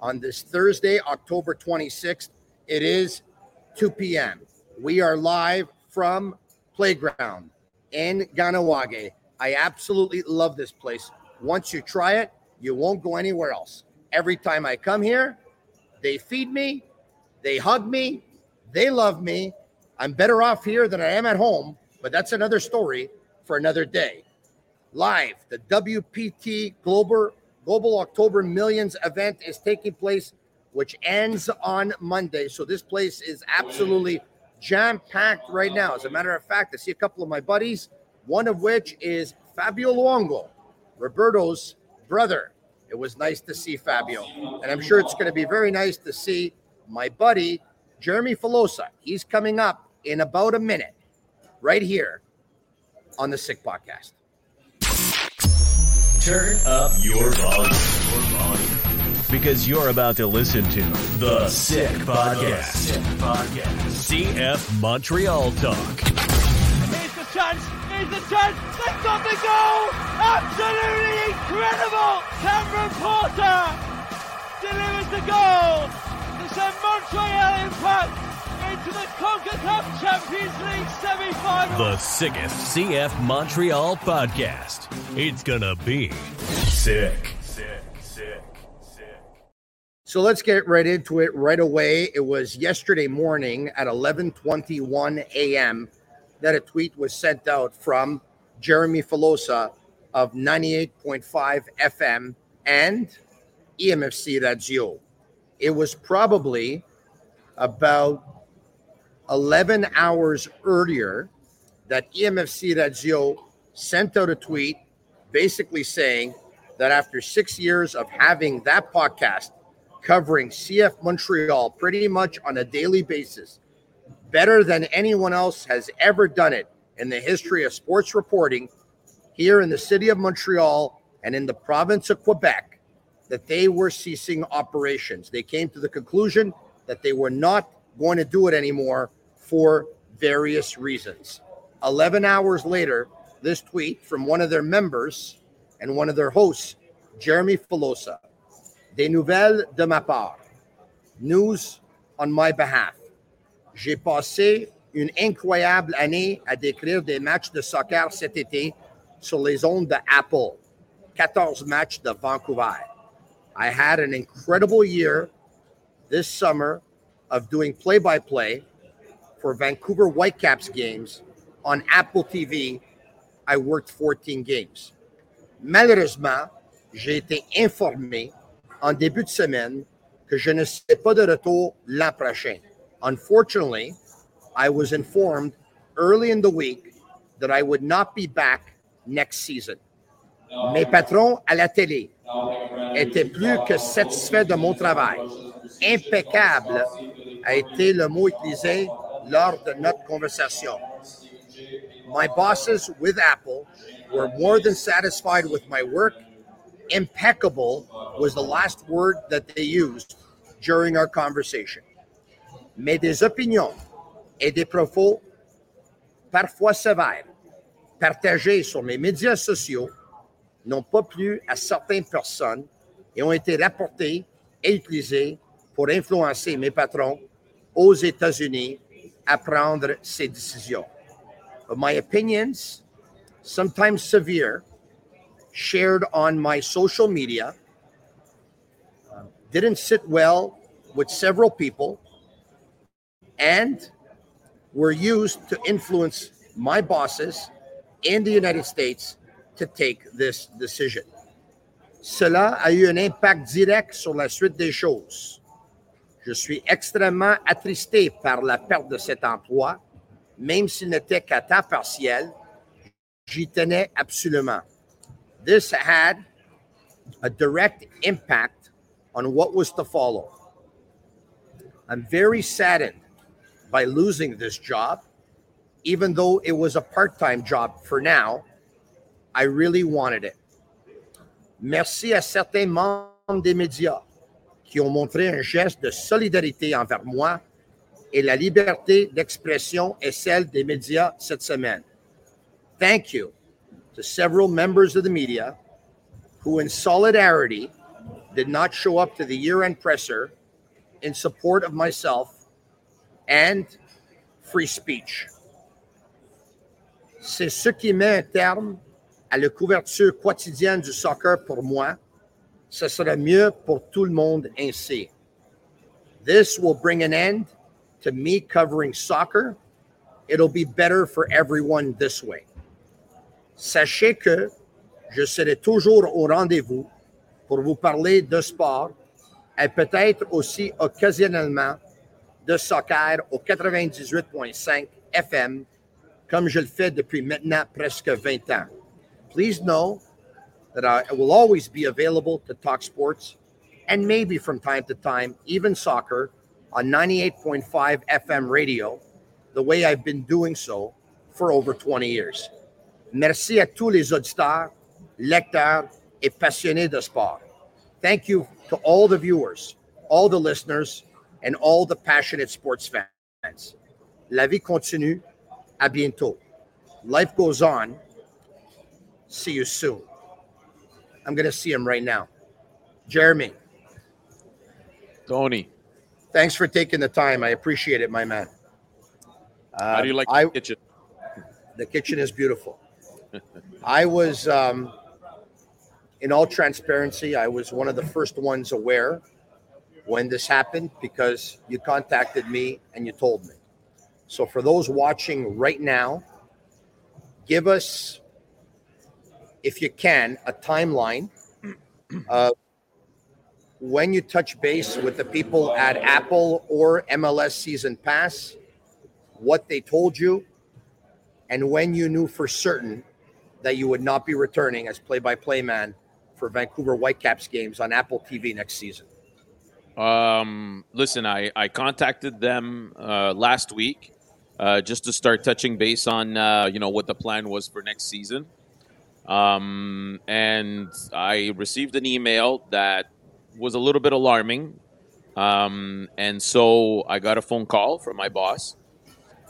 on this Thursday, October 26th. It is 2 p.m. We are live from Playground in Kahnawake. I absolutely love this place. Once you try it, you won't go anywhere else. Every time I come here, they feed me, they hug me, they love me. I'm better off here than I am at home, but that's another story for another day live. The WPT Global Global October Millions event is taking place, which ends on Monday. So this place is absolutely jam packed right now. As a matter of fact, I see a couple of my buddies, one of which is Fabio Luongo, Roberto's brother. It was nice to see Fabio, and I'm sure it's going to be very nice to see my buddy Jeremy Filosa. He's coming up in about a minute, right here on the Sick Podcast. Turn up your volume. Because you're about to listen to The Sick Podcast. CF Montreal Talk. Here's the chance. Here's the chance. They've got the goal. Absolutely incredible. Cameron Porter delivers the goal to send Montreal Impact into the CONCACAF Champions League semi-final. The sickest CF Montreal podcast. It's gonna be sick. Sick, sick, sick. So let's get right into it right away. It was yesterday morning at 11:21 a.m. that a tweet was sent out from Jeremy Filosa of 98.5 FM and IMFC Radio. It was probably about 11 hours earlier that E IMFC Radio sent out a tweet basically saying that after six years of having that podcast covering CF Montreal pretty much on a daily basis, better than anyone else has ever done it in the history of sports reporting here in the city of Montreal and in the province of Quebec, that they were ceasing operations. They came to the conclusion that they were not going to do it anymore for various reasons. 11 hours later, this tweet from one of their members and one of their hosts, Jeremy Filosa. Des nouvelles de ma part. News on my behalf. J'ai passé une incroyable année à décrire des matchs de soccer cet été sur les ondes de Apple. 14 matchs de Vancouver. I had an incredible year this summer of doing play by play for Vancouver Whitecaps games on Apple TV. I worked 14 games. Malheureusement, j'ai été informé en début de semaine que je ne serai pas de retour l'an prochain. Unfortunately, I was informed early in the week that I would not be back next season. Mes patrons à la télé étaient plus que satisfaits de mon travail. Impeccable a été le mot utilisé lors de notre conversation. My bosses with Apple were more than satisfied with my work. Impeccable was the last word that they used during our conversation. Mais des opinions et des propos parfois sévères partagés sur mes médias sociaux n'ont pas plu à certaines personnes et ont été rapportés et utilisés pour influencer mes patrons aux États-Unis à prendre ces décisions. But my opinions sometimes severe, shared on my social media, didn't sit well with several people, and were used to influence my bosses in the United States to take this decision. Cela a eu un impact direct sur la suite des choses. Je suis extrêmement attristé par la perte de cet emploi, même s'il n'était qu'à temps partiel. J'y tenais absolument. This had a direct impact on what was to follow. I'm very saddened by losing this job, even though it was a part time job for now. I really wanted it. Merci à certains membres des médias qui ont montré un geste de solidarité envers moi et la liberté d'expression est celle des médias cette semaine. Thank you to several members of the media who, in solidarity, did not show up to the year end presser in support of myself and free speech. C'est ce qui met un terme à la couverture quotidienne du soccer pour moi. Ce sera mieux pour tout le monde ainsi. This will bring an end to me covering soccer. It'll be better for everyone this way. Sachez que je serai toujours au rendez-vous pour vous parler de sport et peut-être aussi occasionnellement de soccer au 98.5 FM, comme je le fais depuis maintenant presque 20 ans. Please know that I will always be available to talk sports and maybe from time to time, even soccer on 98.5 FM radio, the way I've been doing so for over 20 years. Merci à tous les auditeurs, lecteurs et passionnés de sport. Thank you to all the viewers, all the listeners, and all the passionate sports fans. La vie continue. À bientôt. Life goes on. See you soon. I'm going to see him right now. Jeremy, Tony, thanks for taking the time. I appreciate it, my man. Uh, how do you like I, the kitchen? The kitchen is beautiful. I was, um, in all transparency, I was one of the first ones aware when this happened because you contacted me and you told me. So, for those watching right now, give us, if you can, a timeline of when you touch base with the people at Apple or MLS Season Pass, what they told you, and when you knew for certain that you would not be returning as play-by-play man for Vancouver Whitecaps games on Apple TV next season. Um, listen, I, I contacted them uh, last week uh, just to start touching base on uh, you know what the plan was for next season. Um, and I received an email that was a little bit alarming. Um, and so I got a phone call from my boss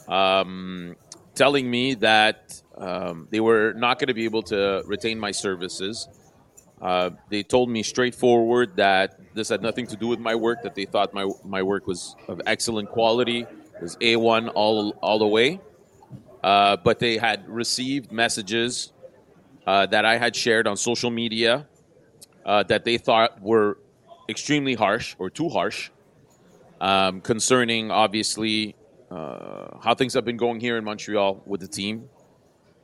um, telling me that um, they were not going to be able to retain my services. Uh, they told me straightforward that this had nothing to do with my work, that they thought my, my work was of excellent quality, was A1 all, all the way. Uh, but they had received messages uh, that I had shared on social media uh, that they thought were extremely harsh or too harsh um, concerning, obviously, uh, how things have been going here in Montreal with the team.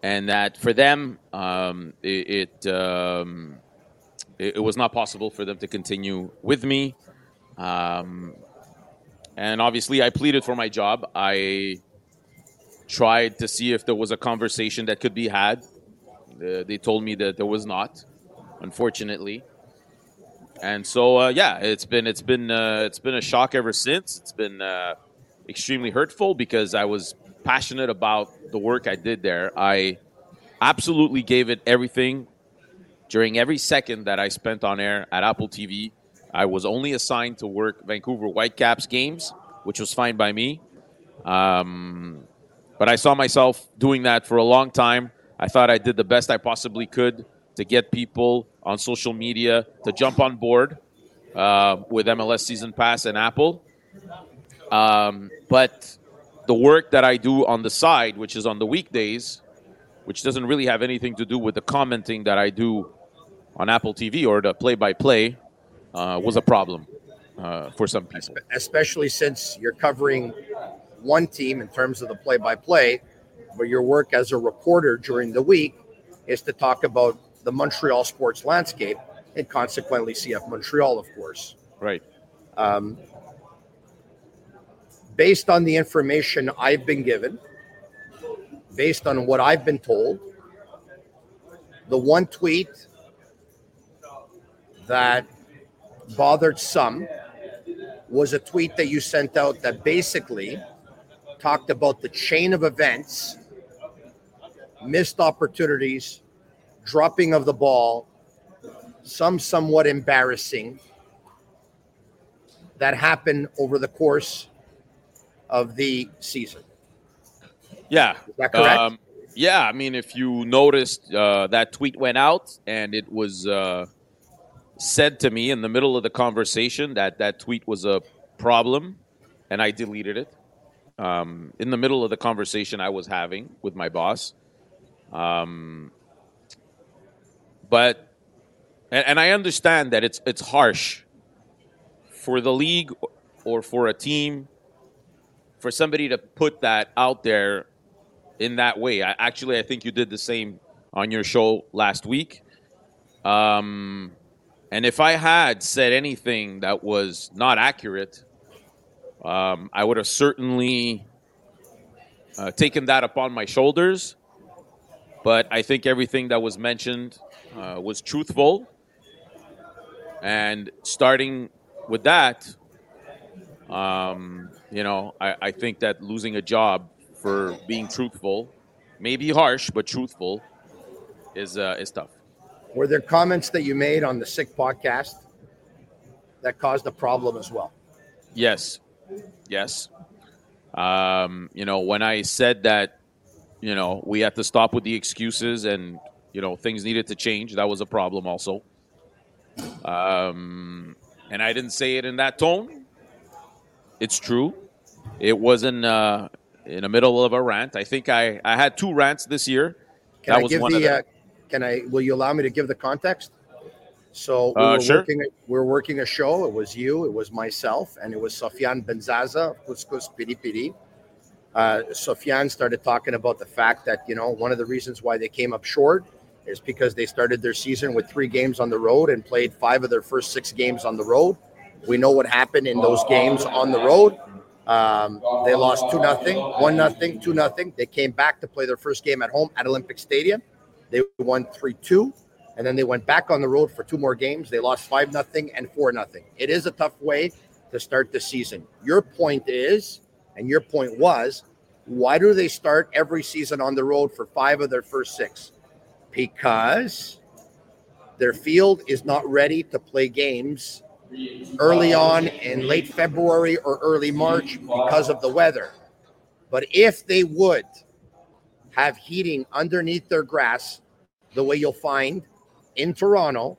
And that for them, um, it, it, um, it, it was not possible for them to continue with me. Um, and obviously, I pleaded for my job. I tried to see if there was a conversation that could be had. They told me that there was not, unfortunately. And so, uh, yeah, it's been it's been uh, it's been a shock ever since. It's been uh, extremely hurtful because I was passionate about the work I did there. I absolutely gave it everything during every second that I spent on air at Apple TV. I was only assigned to work Vancouver Whitecaps games, which was fine by me. Um, but I saw myself doing that for a long time. I thought I did the best I possibly could to get people on social media to jump on board uh, with MLS Season Pass and Apple. Um, but the work that I do on the side, which is on the weekdays, which doesn't really have anything to do with the commenting that I do on Apple TV or the play-by-play, uh, was a problem uh, for some people. especially since you're covering one team in terms of the play by play, your work as a reporter during the week is to talk about the Montreal sports landscape and consequently CF Montreal, of course. Right. Um, based on the information I've been given, based on what I've been told, the one tweet that bothered some was a tweet that you sent out that basically talked about the chain of events, missed opportunities, dropping of the ball, some somewhat embarrassing that happened over the course of the season. Yeah. Is that correct? Um, yeah, I mean, if you noticed, uh, that tweet went out and it was uh, said to me in the middle of the conversation that that tweet was a problem, and I deleted it. Um, in the middle of the conversation I was having with my boss. Um, but, and, and I understand that it's it's harsh for the league or for a team for somebody to put that out there in that way. I, actually, I think you did the same on your show last week. Um, and if I had said anything that was not accurate, um, I would have certainly uh, taken that upon my shoulders. But I think everything that was mentioned uh, was truthful. And starting with that, um, you know, I, I think that losing a job for being truthful, maybe harsh, but truthful, is uh, is tough. Were there comments that you made on the Sick podcast that caused a problem as well? Yes, yes. Um, you know, when I said that, you know, we had to stop with the excuses and you know things needed to change, that was a problem also. Um, and I didn't say it in that tone. It's true. It wasn't uh, in the middle of a rant. I think I, I had two rants this year. Can that I was give one of the? them. Uh, can I? Will you allow me to give the context? So we Uh, were sure. working. We were working a show. It was you. It was myself, and it was Sofiane Benzaza of Couscous Piri Piri. Uh, Sofiane started talking about the fact that you know one of the reasons why they came up short is because they started their season with three games on the road and played five of their first six games on the road. We know what happened in those games on the road. Um, they lost two nothing, one nothing, two nothing. They came back to play their first game at home at Olympic Stadium. They won three two, and then they went back on the road for two more games. They lost five nothing and four nothing. It is a tough way to start the season. Your point is, and your point was, why do they start every season on the road for five of their first six? Because their field is not ready to play games early on in late February or early March because of the weather. But if they would have heating underneath their grass, the way you'll find in Toronto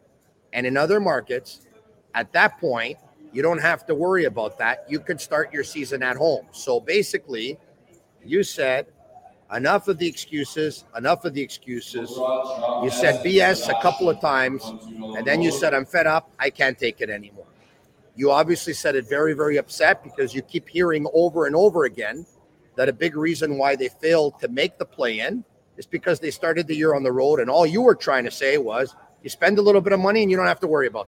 and in other markets, at that point, you don't have to worry about that. You could start your season at home. So basically, you said enough of the excuses, enough of the excuses. You said BS a couple of times, and then you said, I'm fed up. I can't take it anymore. You obviously said it very, very upset because you keep hearing over and over again that a big reason why they failed to make the play in is because they started the year on the road, and all you were trying to say was you spend a little bit of money and you don't have to worry about.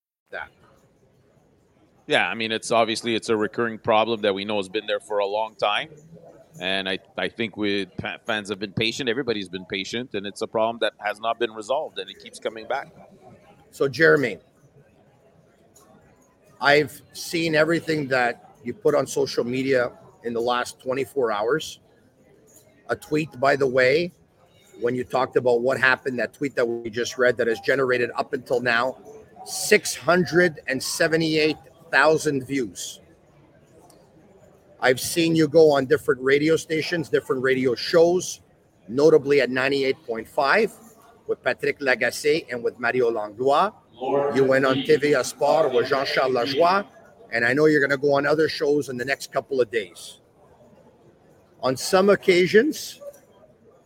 Yeah, I mean, it's obviously it's a recurring problem that we know has been there for a long time, and I I think we fans have been patient. Everybody's been patient, and it's a problem that has not been resolved, and it keeps coming back. So, Jeremy, I've seen everything that you put on social media in the last 24 hours. A tweet, by the way, when you talked about what happened, that tweet that we just read that has generated up until now 678,000 views. I've seen you go on different radio stations, different radio shows, notably at 98.5 with Patrick Lagacé and with Mario Langlois. You went on TVA Sport with Jean Charles Lajoie, and I know you're going to go on other shows in the next couple of days. On some occasions,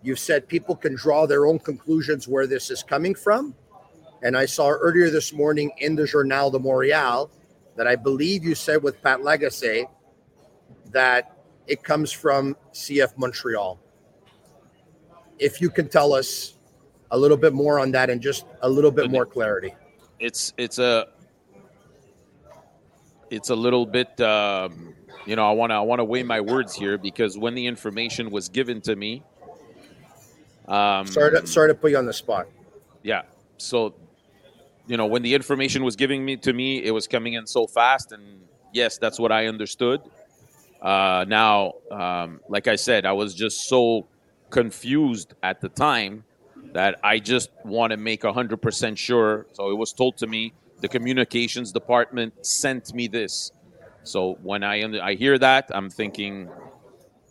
you've said people can draw their own conclusions where this is coming from. And I saw earlier this morning in the Journal de Montréal that I believe you said with Pat Lagacé that it comes from CF Montreal. If you can tell us a little bit more on that and just a little bit more clarity. It's it's a it's a little bit um, you know I want to I want to weigh my words here because when the information was given to me um, sorry to, sorry to put you on the spot. Yeah. So, you know, when the information was giving me to me, it was coming in so fast, and yes, that's what I understood. Uh, now, um, like I said, I was just so confused at the time that I just want to make hundred percent sure. So it was told to me the communications department sent me this. So when I I hear that, I'm thinking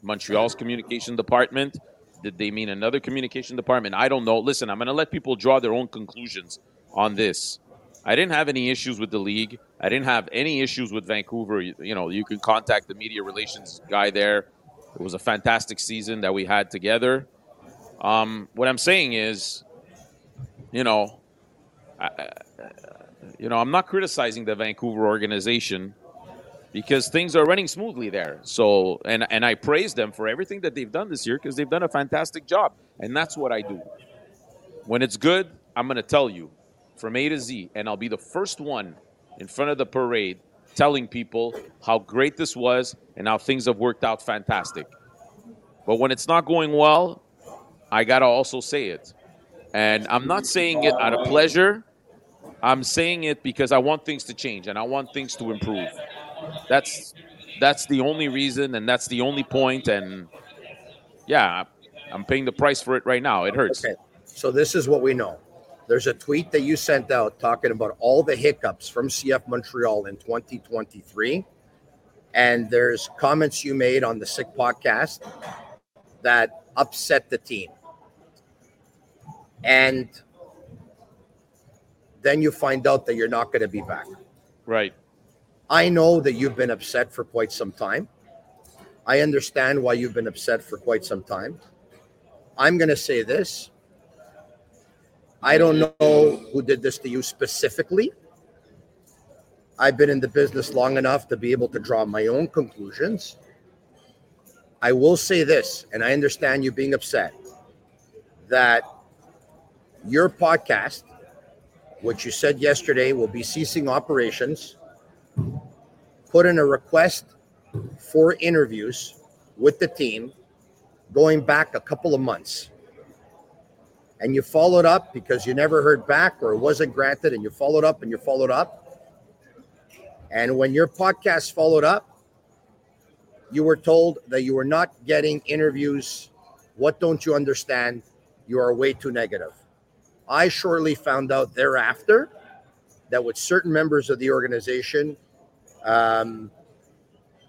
Montreal's communication department did they mean another communication department? I don't know. Listen, I'm going to let people draw their own conclusions on this. I didn't have any issues with the league. I didn't have any issues with Vancouver. You, you know, you can contact the media relations guy there. It was a fantastic season that we had together. Um, what I'm saying is, you know, I, you know, I'm not criticizing the Vancouver organization because things are running smoothly there. So, and and I praise them for everything that they've done this year because they've done a fantastic job, and that's what I do. When it's good, I'm going to tell you from A to Z, and I'll be the first one in front of the parade telling people how great this was and how things have worked out fantastic. But when it's not going well, I got to also say it. And I'm not saying it out of pleasure. I'm saying it because I want things to change and I want things to improve. That's that's the only reason, and that's the only point. And yeah, I'm paying the price for it right now. It hurts. Okay, so this is what we know. There's a tweet that you sent out talking about all the hiccups from CF Montreal in 2023. And there's comments you made on the Sick podcast that upset the team. And then you find out that you're not going to be back. Right. I know that you've been upset for quite some time. I understand why you've been upset for quite some time. I'm going to say this. I don't know who did this to you specifically. I've been in the business long enough to be able to draw my own conclusions. I will say this, and I understand you being upset, that your podcast, which you said yesterday will be ceasing operations, put in a request for interviews with the team going back a couple of months. And you followed up because you never heard back or it wasn't granted, and you followed up and you followed up. And when your podcast followed up, you were told that you were not getting interviews. What don't you understand? You are way too negative. I shortly found out thereafter that with certain members of the organization, um,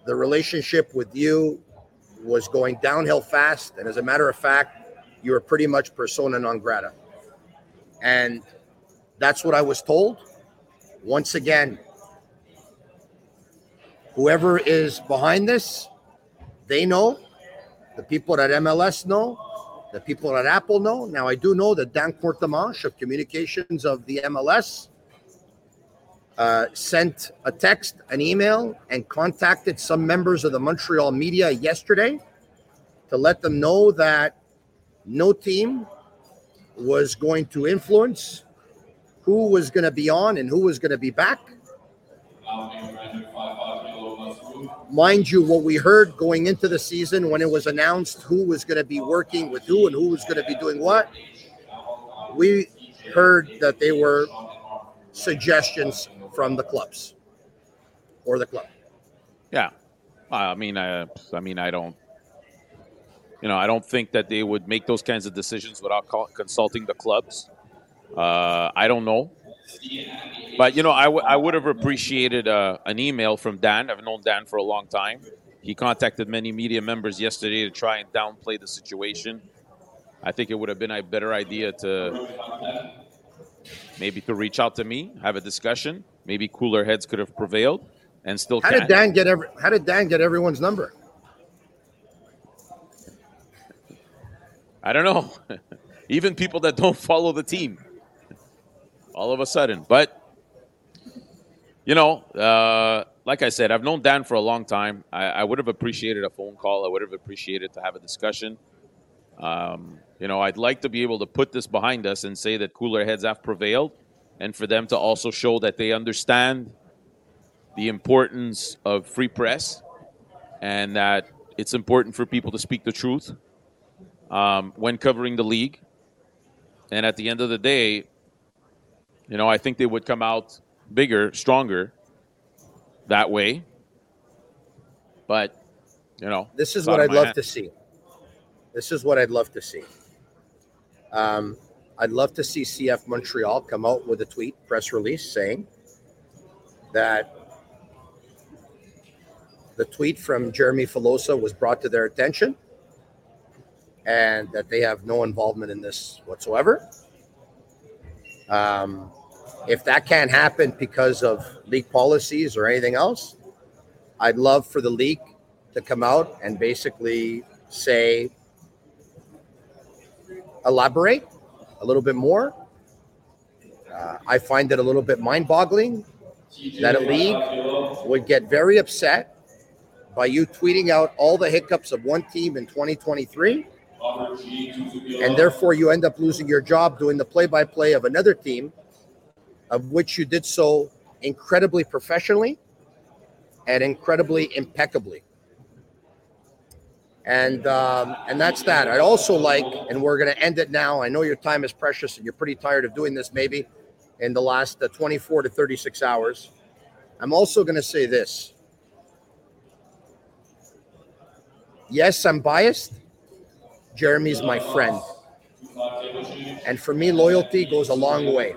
the relationship with you was going downhill fast. And as a matter of fact, you were pretty much persona non grata. And that's what I was told. Once again, whoever is behind this, they know. The people at MLS know. The people at Apple know. Now, I do know that Dan Courtemanche of communications of the MLS uh, sent a text, an email, and contacted some members of the Montreal media yesterday to let them know that no team was going to influence who was going to be on and who was going to be back. Mind you, what we heard going into the season when it was announced who was going to be working with who and who was going to be doing what, we heard that they were suggestions from the clubs or the club. Yeah, I mean, I, I mean, I don't. You know, I don't think that they would make those kinds of decisions without co- consulting the clubs. Uh, I don't know. But, you know, I, w- I would have appreciated uh, an email from Dan. I've known Dan for a long time. He contacted many media members yesterday to try and downplay the situation. I think it would have been a better idea to maybe to reach out to me, have a discussion. Maybe cooler heads could have prevailed and still How can. did Dan get every, How did Dan get everyone's number? I don't know. Even people that don't follow the team, all of a sudden. But you know, uh, like I said, I've known Dan for a long time. I, I, would have appreciated a phone call. I would have appreciated to have a discussion. Um, you know, I'd like to be able to put this behind us and say that cooler heads have prevailed, and for them to also show that they understand the importance of free press and that it's important for people to speak the truth um, when covering the league. And at the end of the day, you know, I think they would come out bigger, stronger that way. But, you know, this is what I'd love hand. to see. This is what I'd love to see. Um, I'd love to see CF Montreal come out with a tweet, press release saying that the tweet from Jeremy Filosa was brought to their attention and that they have no involvement in this whatsoever. Um, if that can't happen because of league policies or anything else, I'd love for the league to come out and basically say, elaborate a little bit more. Uh, I find it a little bit mind boggling that a league would get very upset by you tweeting out all the hiccups of one team in 2023 and therefore you end up losing your job doing the play-by-play of another team of which you did so incredibly professionally and incredibly impeccably. And um, and that's that. I'd also like and we're going to end it now. I know your time is precious and you're pretty tired of doing this maybe in the last uh, 24 to 36 hours. I'm also going to say this. Yes i'm biased Jeremy's my friend. And for me, loyalty goes a long way.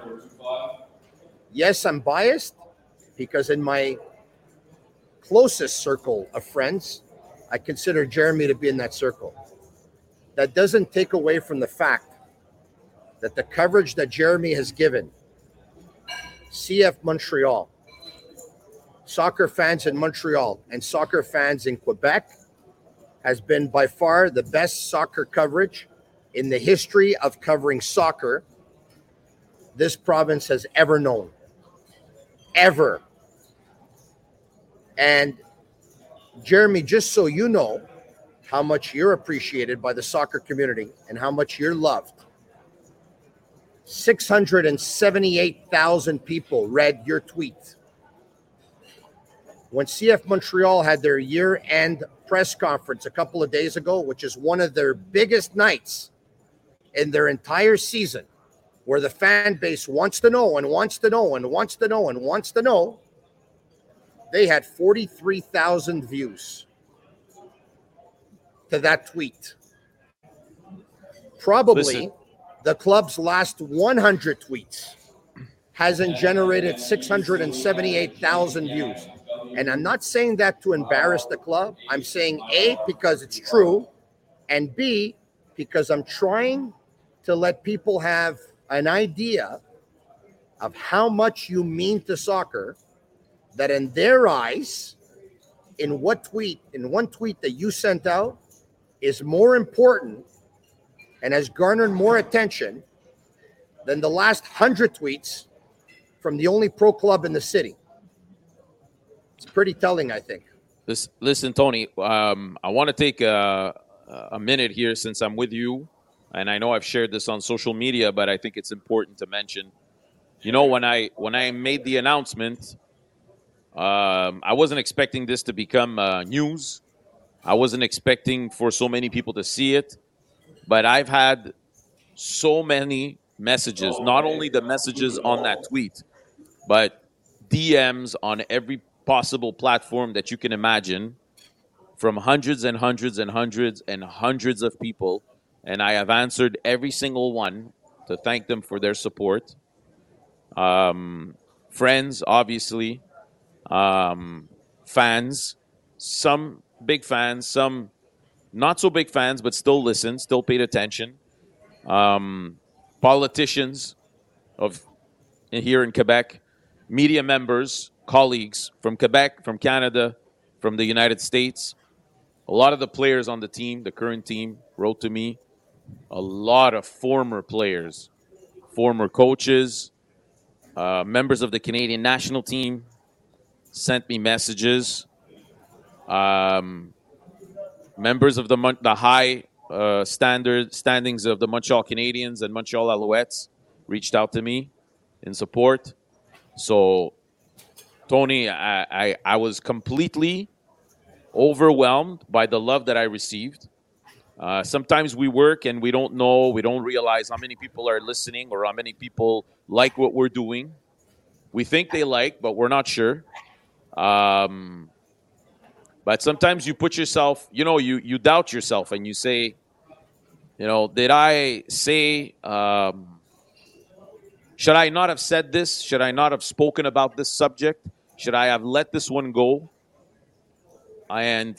Yes, I'm biased because in my closest circle of friends, I consider Jeremy to be in that circle. That doesn't take away from the fact that the coverage that Jeremy has given CF Montreal, soccer fans in Montreal, and soccer fans in Quebec has been by far the best soccer coverage in the history of covering soccer this province has ever known. Ever. And Jeremy, just so you know how much you're appreciated by the soccer community and how much you're loved, 678,000 people read your tweet. When CF Montreal had their year end press conference a couple of days ago, which is one of their biggest nights in their entire season, where the fan base wants to know and wants to know and wants to know and wants to know, they had 43,000 views to that tweet. Probably Listen. the club's last 100 tweets hasn't generated 678,000 views. And I'm not saying that to embarrass the club. I'm saying A, because it's true, and B, because I'm trying to let people have an idea of how much you mean to soccer, that in their eyes, in what tweet, in one tweet that you sent out, is more important and has garnered more attention than the last hundred tweets from the only pro club in the city. It's pretty telling, I think. Listen, listen Tony, um, I want to take a, a minute here since I'm with you. And I know I've shared this on social media, but I think it's important to mention. You know, when I when I made the announcement, um, I wasn't expecting this to become uh, news. I wasn't expecting for so many people to see it, but I've had so many messages. Not only the messages on that tweet, but DMs on every possible platform that you can imagine from hundreds and hundreds and hundreds and hundreds of people, and I have answered every single one to thank them for their support. Um, friends, obviously, um, fans, some big fans, some not so big fans, but still listen, still paid attention. Um, politicians of here in Quebec, media members, colleagues from Quebec, from Canada, from the United States. A lot of the players on the team, the current team, wrote to me. A lot of former players, former coaches, uh, members of the Canadian national team sent me messages. Um, members of the the high uh, standard standings of the Montreal Canadiens and Montreal Alouettes reached out to me in support. So, Tony, I, I, I was completely overwhelmed by the love that I received. Uh, sometimes we work and we don't know, we don't realize how many people are listening or how many people like what we're doing. We think they like, but we're not sure. Um, but sometimes you put yourself, you know, you you doubt yourself and you say, you know, did I say? Um, should I not have said this? Should I not have spoken about this subject? Should I have let this one go? And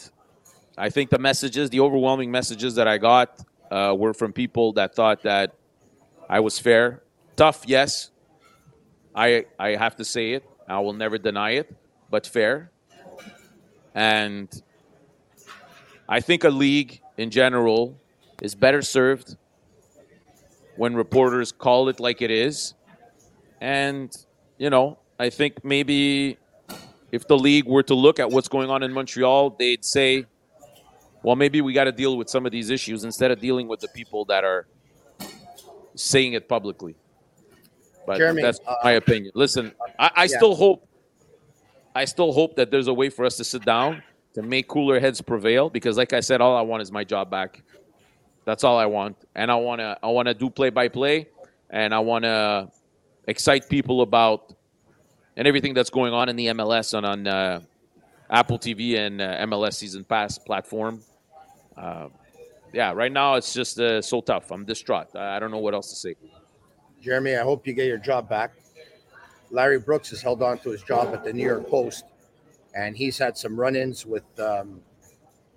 I think the messages, the overwhelming messages that I got, uh, were from people that thought that I was fair. Tough, yes. I I have to say it. I will never deny it, but fair. And I think a league in general is better served when reporters call it like it is. And, you know, I think maybe if the league were to look at what's going on in Montreal, they'd say, well, maybe we got to deal with some of these issues instead of dealing with the people that are saying it publicly. But Jeremy, that's uh, my opinion. Listen, I, I yeah. still hope, I still hope that there's a way for us to sit down to make cooler heads prevail. Because, like I said, all I want is my job back. That's all I want, and I want to, I want to do play by play, and I want to excite people about and everything that's going on in the MLS and on uh, Apple TV and uh, MLS Season Pass platform. Uh, yeah, right now it's just uh, so tough. I'm distraught. I don't know what else to say. Jeremy, I hope you get your job back. Larry Brooks has held on to his job at the New York Post, and he's had some run ins with um,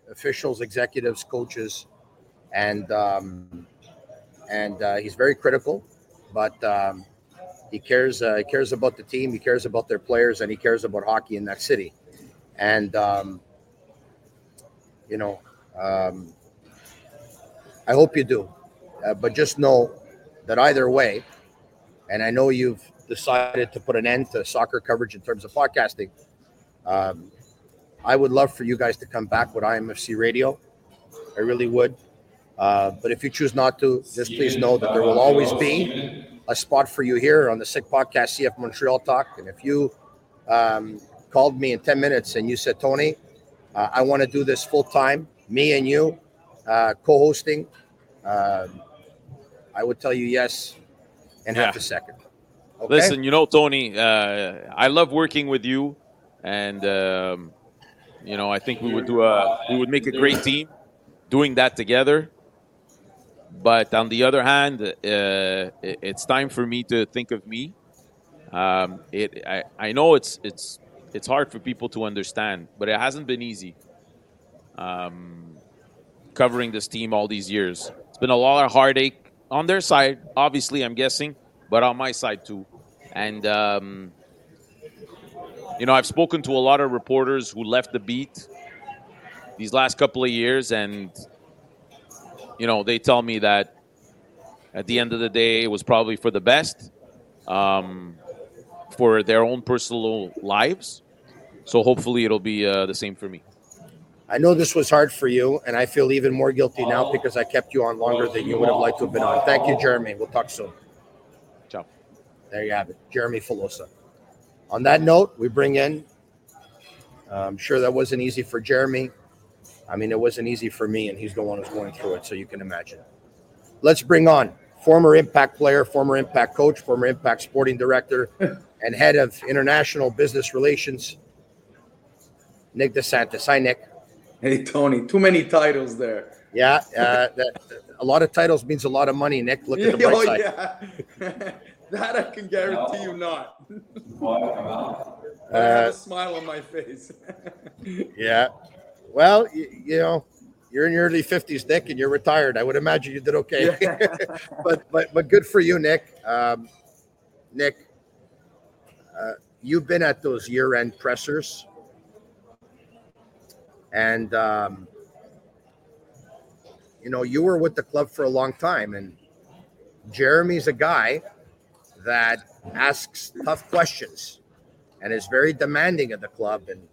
officials, executives, coaches, and um, and uh, he's very critical, but um, he cares. Uh, he cares about the team. He cares about their players, and he cares about hockey in that city. And um, you know, um, I hope you do. Uh, but just know that either way, and I know you've decided to put an end to soccer coverage in terms of podcasting. Um, I would love for you guys to come back with IMFC Radio. I really would. Uh, but if you choose not to, just please know that there will always be a spot for you here on the Sick Podcast CF Montreal Talk. And if you um, called me in 10 minutes and you said, Tony, uh, I want to do this full time, me and you uh, co hosting, um, I would tell you yes in half a second. Okay? Listen, you know, Tony, uh, I love working with you, and um, you know, I think we would do a we would make a great team doing that together. But on the other hand, uh, it, it's time for me to think of me. Um, it I, I know it's it's it's hard for people to understand, but it hasn't been easy. Um, covering this team all these years, it's been a lot of heartache on their side. Obviously, I'm guessing, but on my side too. And um, you know, I've spoken to a lot of reporters who left the beat these last couple of years, and you know, they tell me that at the end of the day, it was probably for the best um, for their own personal lives. So hopefully, it'll be uh, the same for me. I know this was hard for you, and I feel even more guilty now because I kept you on longer than you would have liked to have been on. Thank you, Jeremy. We'll talk soon. Ciao. There you have it, Jeremy Filosa. On that note, we bring in. I'm sure that wasn't easy for Jeremy. I mean, it wasn't easy for me, and he's the one who's going through it, so you can imagine. Let's bring on former Impact player, former Impact coach, former Impact sporting director, and head of international business relations, Nick DeSantis. Hi, Nick. Hey Tony, too many titles there. Yeah, uh, that, a lot of titles means a lot of money. Nick, look at the bright oh, side. yeah. that I can guarantee you not. I Uh, have a smile on my face. Yeah. Well, you, you know, you're in your early 50s, Nick, and you're retired. I would imagine you did okay. but but but good for you, Nick. Um, Nick, uh, you've been at those year-end pressers, and um, you know you were with the club for a long time, and Jeremy's a guy that asks tough questions and is very demanding of the club, and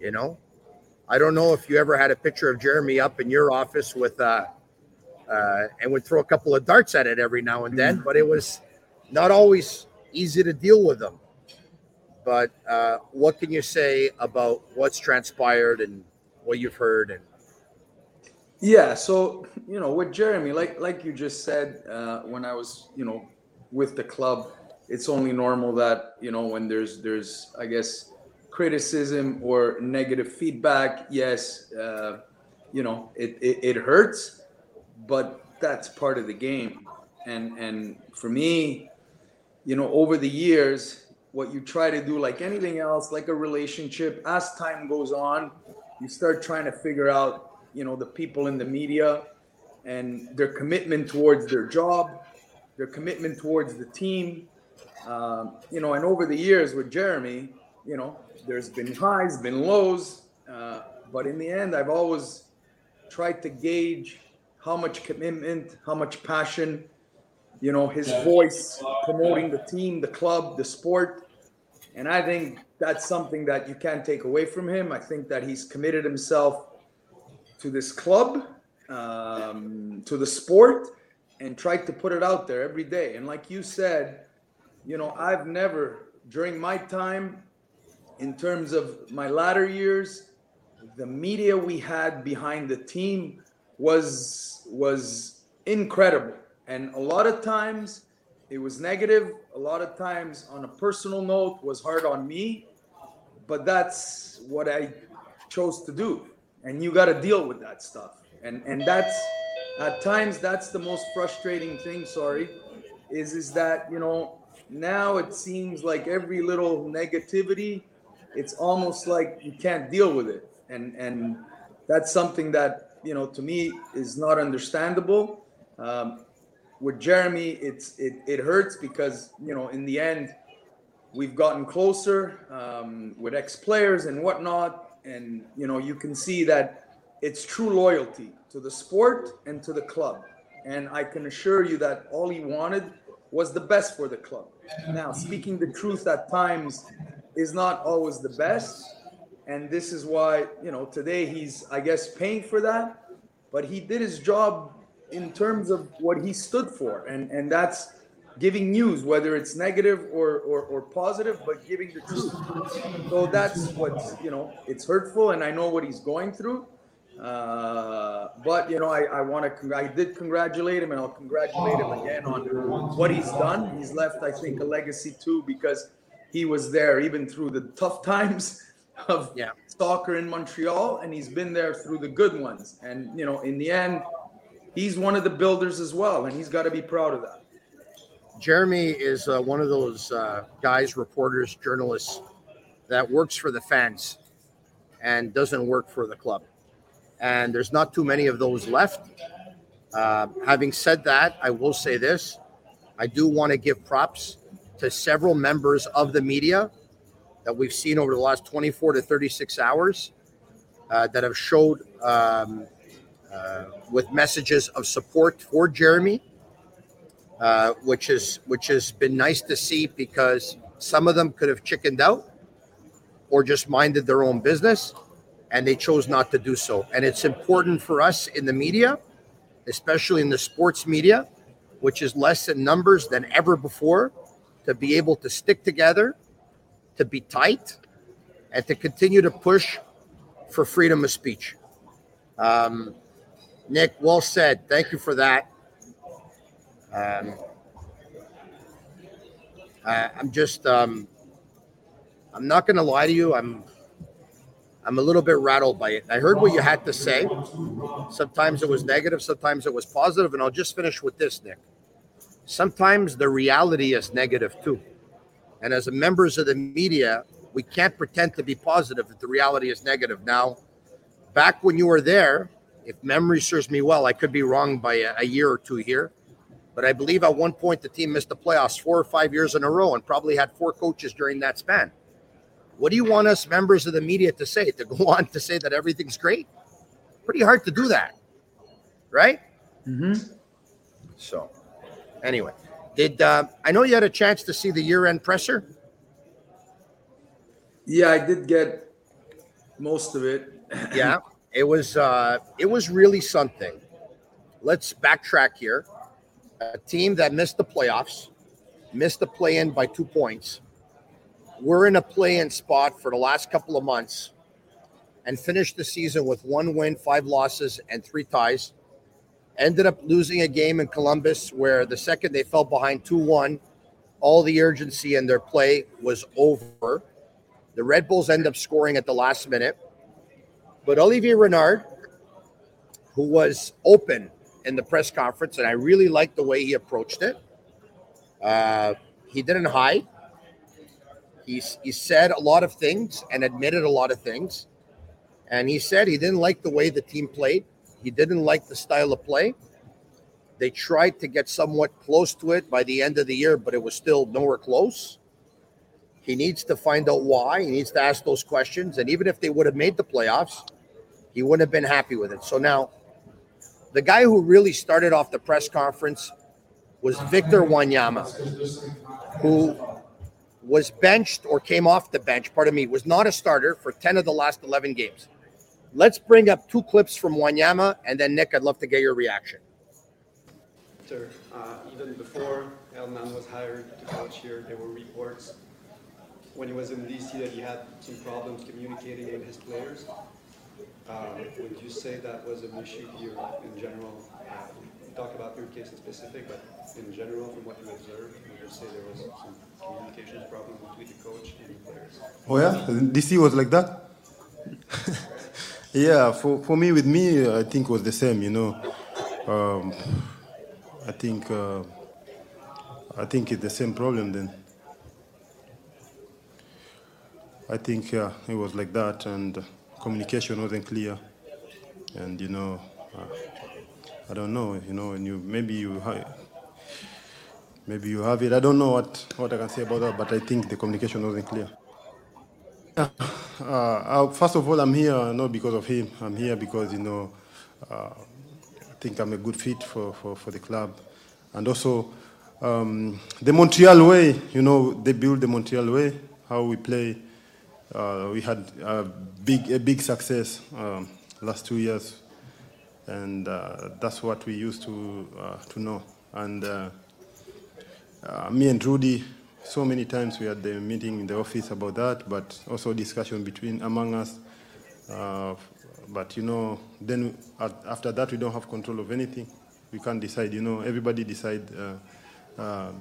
you know I don't know if you ever had a picture of Jeremy up in your office with uh, uh and would throw a couple of darts at it every now and then, but it was not always easy to deal with them. But uh, what can you say about what's transpired and what you've heard? And Yeah, so you know, with Jeremy, like like you just said, uh, when I was you know with the club, it's only normal that you know when there's there's I guess criticism or negative feedback. Yes, uh, you know it, it it hurts, but that's part of the game. And and for me, you know, over the years, what you try to do, like anything else, like a relationship, as time goes on, you start trying to figure out, you know, the people in the media and their commitment towards their job, their commitment towards the team. Um, you know, and over the years with Jeremy, you know, there's been highs, been lows, uh, but in the end, I've always tried to gauge how much commitment, how much passion, you know, his voice promoting the team, the club, the sport. And I think that's something that you can't take away from him. I think that he's committed himself to this club, um, to the sport, and tried to put it out there every day. And like you said, you know, I've never, during my time, in terms of my latter years, the media we had behind the team was was incredible. And a lot of times it was negative. A lot of times on a personal note was hard on me. But that's what I chose to do. And you got to deal with that stuff. And and that's at times that's the most frustrating thing, sorry, is is that, you know, now it seems like every little negativity it's almost like you can't deal with it. And and that's something that you know to me is not understandable. Um, with jeremy it's it, it hurts because you know in the end we've gotten closer um, with ex-players and whatnot. And you know you can see that it's true loyalty to the sport and to the club. And i can assure you that all he wanted was the best for the club. Now speaking the truth at times is not always the best. And this is why, you know, today he's, I guess, paying for that. But he did his job in terms of what he stood for. And, and that's giving news, whether it's negative or, or, or positive, but giving the truth. So that's what, you know, it's hurtful. And I know what he's going through. Uh, but you know, I, I want to. I did congratulate him, and I'll congratulate him again on what he's done. He's left, I think, a legacy too, because he was there even through the tough times of yeah. soccer in Montreal, and he's been there through the good ones. And you know, in the end, he's one of the builders as well, and he's got to be proud of that. Jeremy is uh, one of those uh, guys, reporters, journalists that works for the fans and doesn't work for the club. And there's not too many of those left. Uh, having said that, I will say this I do want to give props to several members of the media that we've seen over the last 24 to 36 hours uh, that have showed um, uh, with messages of support for Jeremy, uh, which is which has been nice to see because some of them could have chickened out or just minded their own business, and they chose not to do so. And it's important for us in the media, especially in the sports media, which is less in numbers than ever before to be able to stick together, to be tight, and to continue to push for freedom of speech. Um, Nick, well said. Thank you for that. Um, I, I'm just, um, I'm not going to lie to you. I'm, I'm a little bit rattled by it. I heard what you had to say. Sometimes it was negative, sometimes it was positive, and I'll just finish with this, Nick. Sometimes the reality is negative too. And as members of the media, we can't pretend to be positive if the reality is negative. Now, back when you were there, if memory serves me well, I could be wrong by a, a year or two here, but I believe at one point the team missed the playoffs four or five years in a row and probably had four coaches during that span. What do you want us members of the media to say? To go on to say that everything's great? Pretty hard to do that, right? Mm-hmm. So, anyway, did uh, I know you had a chance to see the year-end presser? Yeah, I did get most of it. yeah, it was uh, it was really something. Let's backtrack here. A team that missed the playoffs, missed the play-in by two points we're in a play-in spot for the last couple of months and finished the season with one win, five losses, and three ties. Ended up losing a game in Columbus where the second they fell behind 2 1, all the urgency in their play was over. The Red Bulls end up scoring at the last minute. But Olivier Renard, who was open in the press conference, and I really liked the way he approached it, uh, he didn't hide. He's he said a lot of things and admitted a lot of things. And he said he didn't like the way the team played. He didn't like the style of play. They tried to get somewhat close to it by the end of the year, but it was still nowhere close. He needs to find out why. He needs to ask those questions. And even if they would have made the playoffs, he wouldn't have been happy with it. So now, the guy who really started off the press conference was Victor Wanyama, who was benched or came off the bench, pardon me, was not a starter for 10 of the last 11 games. Let's bring up two clips from Wanyama, and then Nick, I'd love to get your reaction. Sir, uh, even before Hernan was hired to coach here, there were reports when he was in DC that he had some problems communicating with his players. Uh, would you say that was an issue here in general? Uh, talk about your case in specific, but in general, from what you observed, would you say there was some communication problem between the coach and the players? Oh yeah, DC was like that. yeah, for, for me, with me, I think was the same. You know, um, I think uh, I think it's the same problem then. I think yeah, it was like that, and communication wasn't clear, and you know, uh, I don't know, you know, and you maybe you maybe you have it. I don't know what, what I can say about that, but I think the communication wasn't clear. Uh, uh, first of all, I'm here not because of him. I'm here because, you know, uh, I think I'm a good fit for, for, for the club. And also, um, the Montreal way, you know, they build the Montreal way, how we play. Uh, we had a big, a big success um, last two years, and uh, that's what we used to, to know. And me and Rudy, so many times we had the meeting in the office about that, but also discussion between among us. Uh, but you know, then after that we don't have control of anything. We can't decide. You know, everybody decide. Uh, uh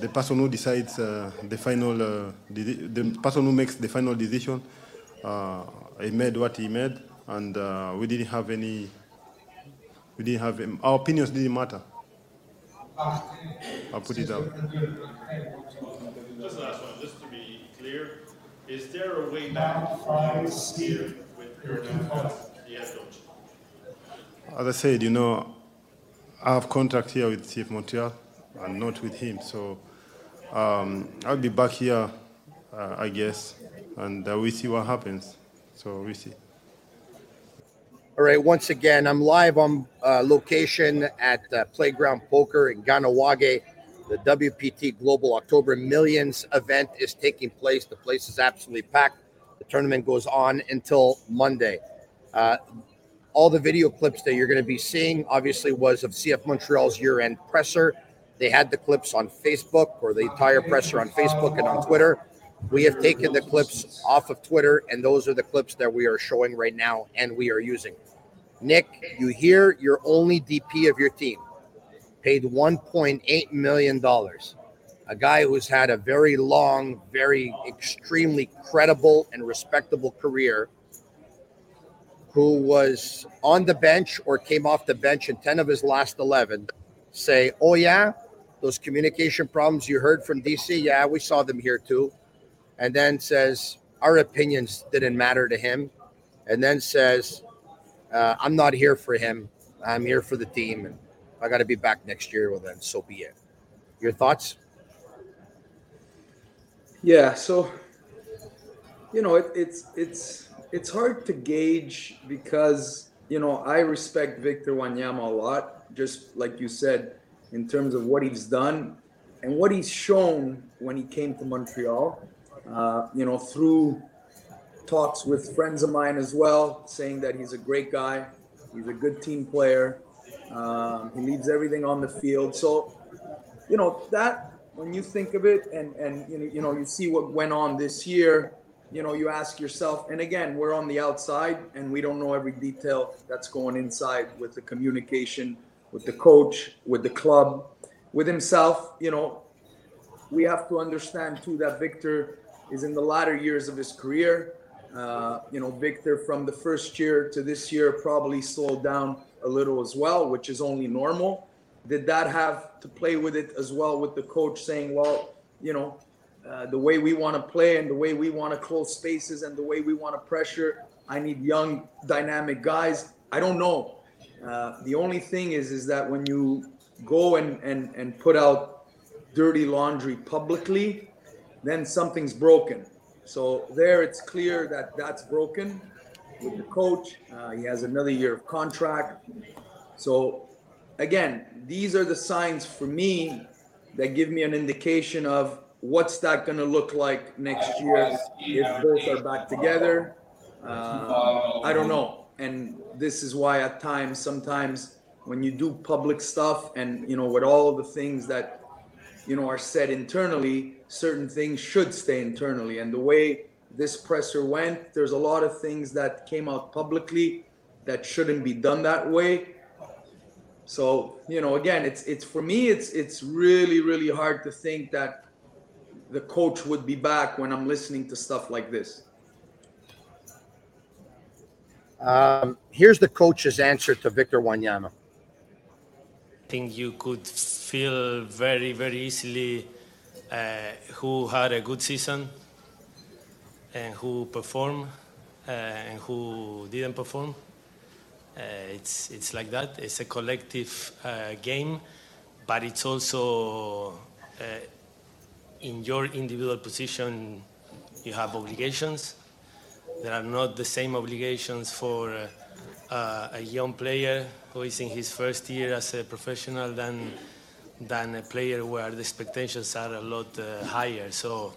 the person who decides uh, the final, uh, the person who makes the final decision, he made what he made, and we didn't have any. We didn't have our opinions didn't matter. I'll put it down. Just last one, just to be clear, is there a way back here with the? As I said, you know, I have contract here with CF Montreal and not with him, so um, I'll be back here, uh, I guess, and uh, we see what happens. So we see. All right, once again, I'm live on uh, location at uh, Playground Poker in Kahnawake. The WPT Global October Millions event is taking place. The place is absolutely packed. The tournament goes on until Monday. Uh, all the video clips that you're going to be seeing, obviously, was of CF Montreal's year-end presser. They had the clips on Facebook or the entire presser on Facebook and on Twitter. We have taken the clips off of Twitter, and those are the clips that we are showing right now and we are using. Nick, you hear you're only DP of your team, paid $1.8 million. a guy who's had a very long, very extremely credible and respectable career, who was on the bench or came off the bench in 10 of his last 11, say, Oh, yeah, those communication problems you heard from DC, yeah, we saw them here too. And then says, Our opinions didn't matter to him. And then says, uh, I'm not here for him. I'm here for the team. And I got to be back next year, well, then so be it. Your thoughts? Yeah, so you know, it, it's it's it's hard to gauge because you know I respect Victor Wanyama a lot, just like you said, in terms of what he's done and what he's shown when he came to Montreal. Uh, you know, through talks with friends of mine as well, saying that he's a great guy, he's a good team player, um, he leaves everything on the field. So, you know that when you think of it and and you know, you know you see what went on this year you know you ask yourself and again we're on the outside and we don't know every detail that's going inside with the communication with the coach with the club with himself you know. We have to understand too that victor is in the latter years of his career uh, you know victor from the first year to this year probably slowed down a little as well which is only normal did that have to play with it as well with the coach saying, well, you know, uh, the way we want to play and the way we want to close spaces and the way we want to pressure, I need young, dynamic guys. I don't know. Uh, the only thing is, is that when you go and, and, and put out dirty laundry publicly, then something's broken. So there, it's clear that that's broken with the coach. Uh, he has another year of contract. So again, these are the signs for me that give me an indication of what's that going to look like next year if both are back together. Uh, I don't know. And this is why at times, sometimes when you do public stuff and, you know, with all the things that, you know, are said internally, certain things should stay internally. And the way this presser went, there's a lot of things that came out publicly that shouldn't be done that way so you know, again, it's it's for me, it's it's really really hard to think that the coach would be back when I'm listening to stuff like this. Um, here's the coach's answer to Victor Wanyama. I think you could feel very very easily uh, who had a good season and who performed uh, and who didn't perform. Uh, it's it's like that. It's a collective uh, game, but it's also uh, in your individual position. You have obligations. There are not the same obligations for a young player who is in his first year as a professional than than a player where the expectations are a lot uh, higher. So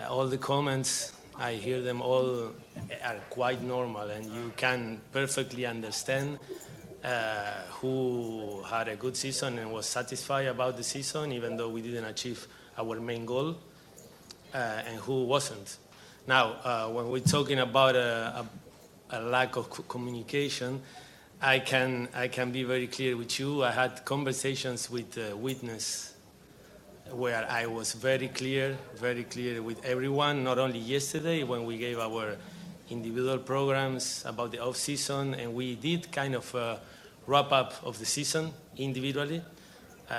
uh, all the comments I hear them all are quite normal, and you can perfectly understand uh, who had a good season and was satisfied about the season, even though we didn't achieve our main goal, uh, and who wasn't. Now, uh, when we're talking about a, a, a lack of communication, I can I can be very clear with you. I had conversations with uh, witness where I was very clear, very clear with everyone, not only yesterday when we gave our individual programs about the off season, and we did kind of a wrap up of the season individually, uh,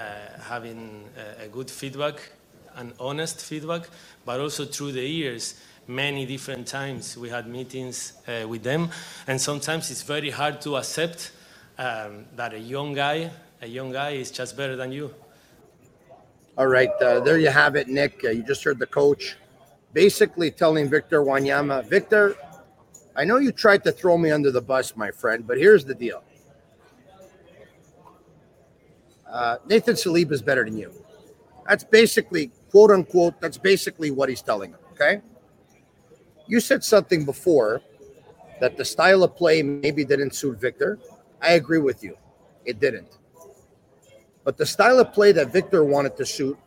having a, a, good feedback an honest feedback, but also through the years. Many different times we had meetings uh, with them, and sometimes it's very hard to accept um, that a young guy, a young guy, is just better than you all right, uh, there you have it, Nick. Uh, you just heard the coach basically telling Victor Wanyama, Victor, I know you tried to throw me under the bus, my friend, but here's the deal. Uh, Nathan Saliba is better than you. That's basically, quote unquote, that's basically what he's telling him. Okay. You said something before that the style of play maybe didn't suit Victor. I agree with you. It didn't. But the style of play that Victor wanted to suit,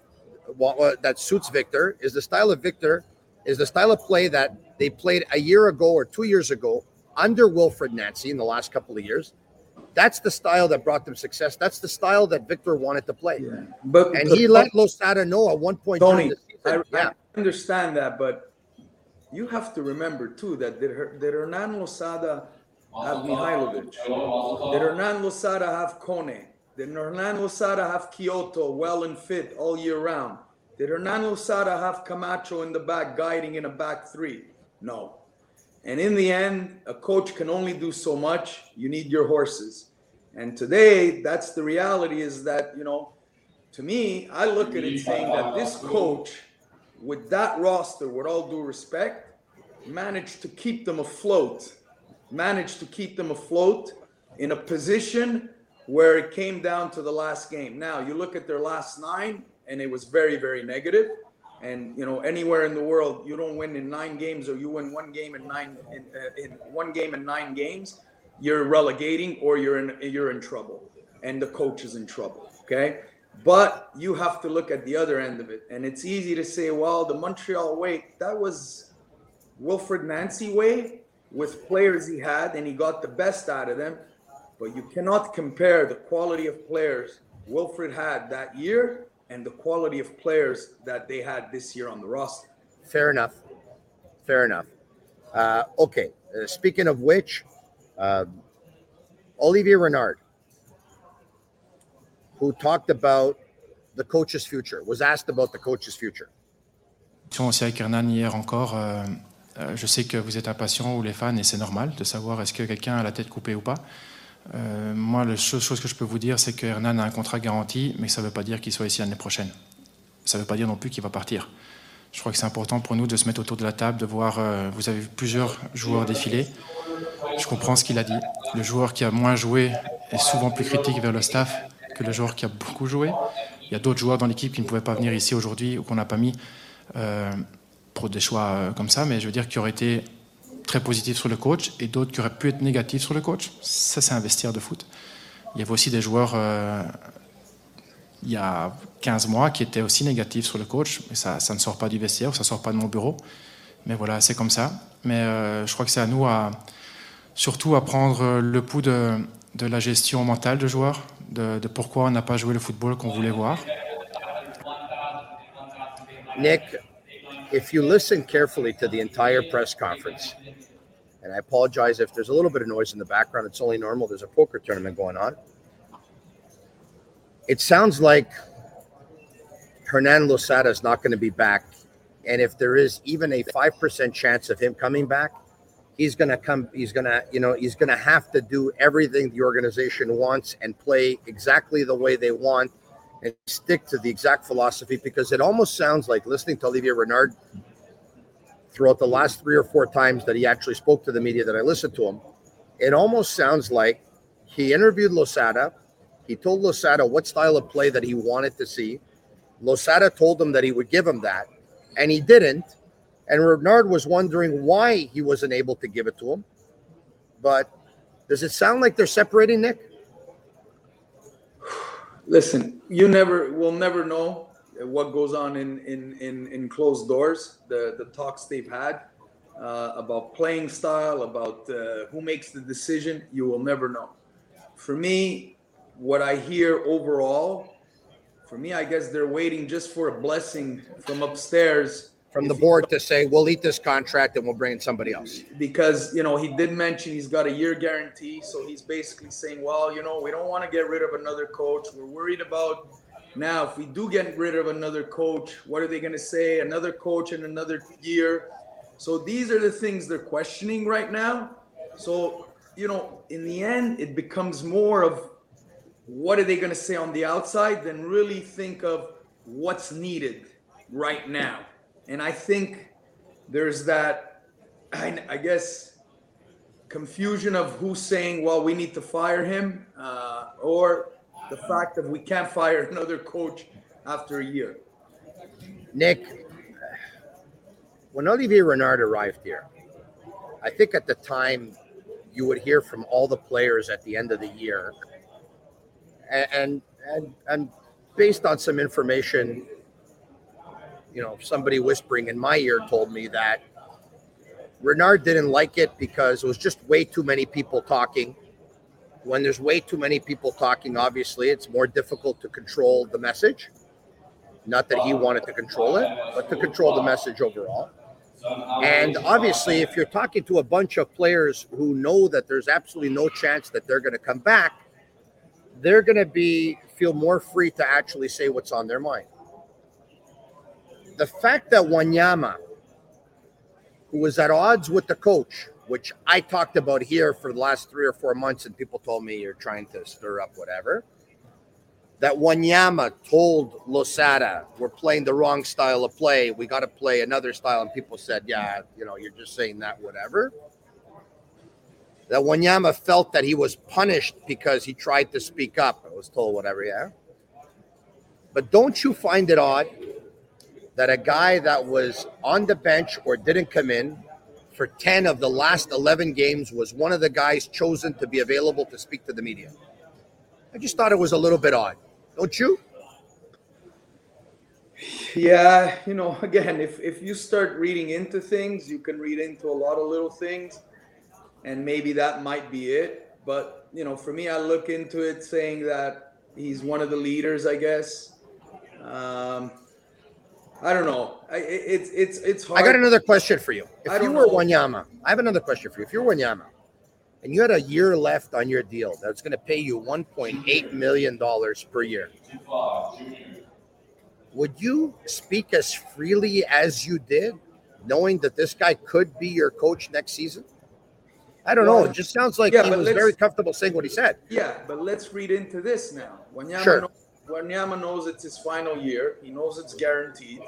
that suits Victor, is the style of Victor, is the style of play that they played a year ago or two years ago under Wilfried Nancy in the last couple of years. That's the style that brought them success. That's the style that Victor wanted to play. But and but- he let Losada know at one point Tony. I, yeah. I understand that, but you have to remember too that did, her, did Hernan Losada have Mihailovic? Did Hernan Losada have Kone? Did Hernan Losada have Quioto well and fit all year round? Did Hernan Losada have Camacho in the back guiding in a back three? No. And in the end, a coach can only do so much. You need your horses. And today, that's the reality is that, you know, to me, I look at it saying that this coach, with that roster, with all due respect, managed to keep them afloat, managed to keep them afloat in a position where it came down to the last game. Now, you look at their last nine, and it was very, very negative. And you know, anywhere in the world, you don't win in nine games, or you win one game in nine in, uh, in one game in nine games, you're relegating, or you're in you're in trouble, and the coach is in trouble. Okay, but you have to look at the other end of it, and it's easy to say, well, the Montreal way that was Wilfried Nancy way with players he had, and he got the best out of them. But you cannot compare the quality of players Wilfried had that year and the quality of players that they had this year on the roster. Fair enough. Fair enough. Uh, okay. Uh, speaking of which, uh, Olivier Renard, who talked about the coach's future, was asked about the coach's future. aussi avec Hernan hier encore. euh, euh, je sais que vous êtes impatients ou les fans et c'est normal de savoir est-ce que quelqu'un a la tête coupée ou pas. Euh, moi, la seule chose que je peux vous dire, c'est que Hernan a un contrat garanti, mais ça ne veut pas dire qu'il soit ici l'année prochaine. Ça ne veut pas dire non plus qu'il va partir. Je crois que c'est important pour nous de se mettre autour de la table, de voir. euh, vous avez vu plusieurs joueurs défiler. Je comprends ce qu'il a dit. Le joueur qui a moins joué est souvent plus critique vers le staff le joueur qui a beaucoup joué. Il y a d'autres joueurs dans l'équipe qui ne pouvaient pas venir ici aujourd'hui ou qu'on n'a pas mis euh, pour des choix euh, comme ça, mais je veux dire qui auraient été très positifs sur le coach et d'autres qui auraient pu être négatifs sur le coach. Ça, c'est un vestiaire de foot. Il y avait aussi des joueurs euh, il y a 15 mois qui étaient aussi négatifs sur le coach, mais ça, ne sort pas du vestiaire, ça ne sort pas de mon bureau. Mais voilà, c'est comme ça. Mais je crois que c'est à nous surtout à prendre le pouls de, de la gestion mentale de joueurs, de, de pourquoi on n'a pas joué le football qu'on voulait voir. Nick, if you listen carefully to the entire press conference, and I apologize if there's a little bit of noise in the background, it's only normal. There's a poker tournament going on. It sounds like Hernan Losada is not going to be back. And if there is even a 5% chance of him coming back, he's going to come, he's going to, you know, he's going to have to do everything the organization wants and play exactly the way they want and stick to the exact philosophy because it almost sounds like listening to Olivier Renard throughout the last three or four times that he actually spoke to the media that I listened to him. It almost sounds like he interviewed Losada. He told Losada what style of play that he wanted to see. Losada told him that he would give him that, and he didn't. And Renard was wondering why he wasn't able to give it to him. But does it sound like they're separating, Nick? Listen, you never will never know what goes on in in in, in closed doors. The the talks they've had uh, about playing style, about uh, who makes the decision, you will never know. For me, what I hear overall, for me, I guess they're waiting just for a blessing from upstairs From the board to say, we'll eat this contract and we'll bring in somebody else. because you know he did mention he's got a year guarantee so he's basically saying well you know we don't want to get rid of another coach. We're worried about now if we do get rid of another coach what are they going to say? Another coach in another year. So these are the things they're questioning right now. So you know in the end it becomes more of what are they going to say on the outside than really think of what's needed right now and i think there's that I, I guess confusion of who's saying, well, we need to fire him, uh, or the fact that we can't fire another coach after a year. Nick, when Olivier Renard arrived here, I think at the time you would hear from all the players at the end of the year, A- and and and based on some information, you know, somebody whispering in my ear told me that Renard didn't like it because it was just way too many people talking. when there's way too many people talking, obviously, it's more difficult to control the message. Not that he wanted to control it, but to control the message overall. And obviously, if you're talking to a bunch of players who know that there's absolutely no chance that they're going to come back, they're going to be feel more free to actually say what's on their mind. The fact that Wanyama, who was at odds with the coach, which I talked about here for the last three or four months, and people told me you're trying to stir up whatever. That Wanyama told Losada, we're playing the wrong style of play. We got to play another style. And people said, yeah, you know, you're just saying that, whatever. That Wanyama felt that he was punished because he tried to speak up. I was told, whatever, yeah. But don't you find it odd that a guy that was on the bench or didn't come in for 10 of the last 11 games was one of the guys chosen to be available to speak to the media. I just thought it was a little bit odd. Don't you? Yeah, you know, again, if if you start reading into things, you can read into a lot of little things, and maybe that might be it. But you know, for me, I look into it saying that he's one of the leaders, I guess. Um, I don't know. I, it's it's it's hard. I got another question for you. If you were know. Wanyama, I have another question for you. If you're Wanyama and you had a year left on your deal that's going to pay you 1.8 million dollars per year, would you speak as freely as you did, knowing that this guy could be your coach next season? I don't know. It just sounds like yeah, he was very comfortable saying what he said. Yeah, but let's read into this now. Wanyama, Sure. knows, Wanyama knows it's his final year. He knows it's guaranteed.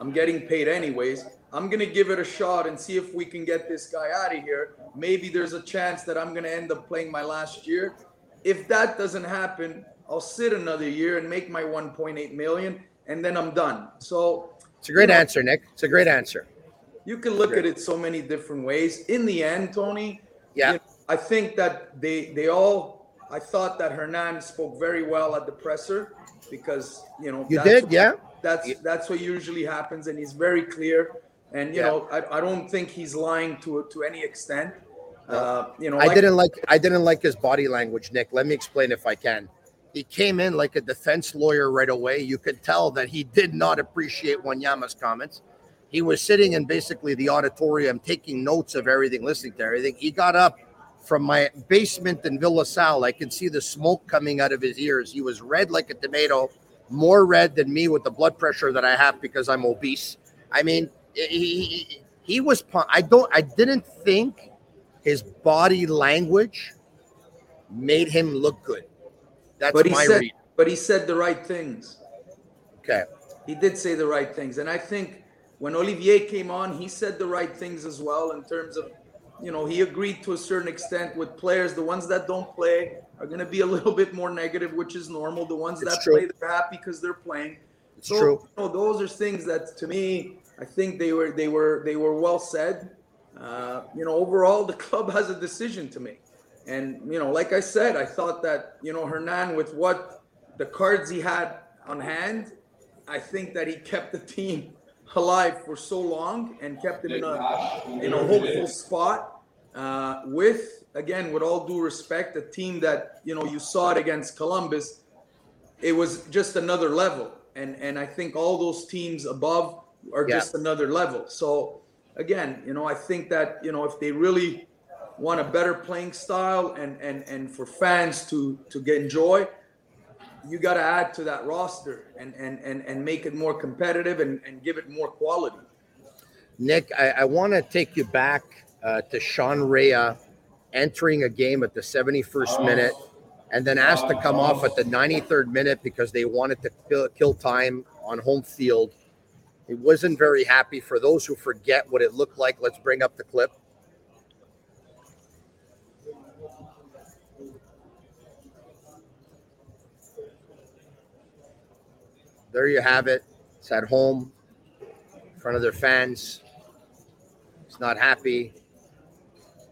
I'm getting paid anyways. I'm gonna give it a shot and see if we can get this guy out of here. Maybe there's a chance that I'm gonna end up playing my last year. If that doesn't happen, I'll sit another year and make my 1.8 million, and then I'm done. So It's a great you know, answer, Nick. It's a great answer. you can look at it so many different ways. In the end, Tony, Yeah. you know, I think that they they all. I thought that Hernan spoke very well at the presser because you know You did, what- yeah? That's that's what usually happens, and he's very clear. And you Yeah. know, I, I don't think he's lying to to any extent. Uh, you know, I like- didn't like I didn't like his body language, Nick. Let me explain if I can. He came in like a defense lawyer right away. You could tell that he did not appreciate Wanyama's comments. He was sitting in basically the auditorium taking notes of everything, listening to everything. He got up from my basement in Villa Sal. I could see the smoke coming out of his ears. He was red like a tomato, more red than me with the blood pressure that I have because I'm obese. I mean, he, he, was. I don't. I didn't think his body language made him look good. That's but he my said, read. but he said the right things. Okay. He did say the right things, and I think when Olivier came on, he said the right things as well in terms of, you know, he agreed to a certain extent with players. The ones that don't play are going to be a little bit more negative, which is normal. The ones It's that true. play, they're happy because they're playing. It's so, true. You know, those are things that, to me, I think they were they were they were well said. Uh, you know, overall, the club has a decision to make. And, you know, like I said, I thought that, you know, Hernan, with what the cards he had on hand, I think that he kept the team alive for so long and kept them in a, in a hopeful spot. Uh, with, again, with all due respect, a team that, you know, you saw it against Columbus, it was just another level. And, and I think all those teams above are Yeah. just another level. So, again, you know, I think that, you know, if they really want a better playing style and and and for fans to to get enjoy you got to add to that roster and and and, and make it more competitive and, and give it more quality Nick, I, I want to take you back uh, to Sean Rea entering a game at the 71st minute and then asked to come off at the 93rd minute because they wanted to kill, kill time on home field. He wasn't very happy. For those who forget what it looked like, let's bring up the clip. There you have it. It's at home in front of their fans. He's not happy.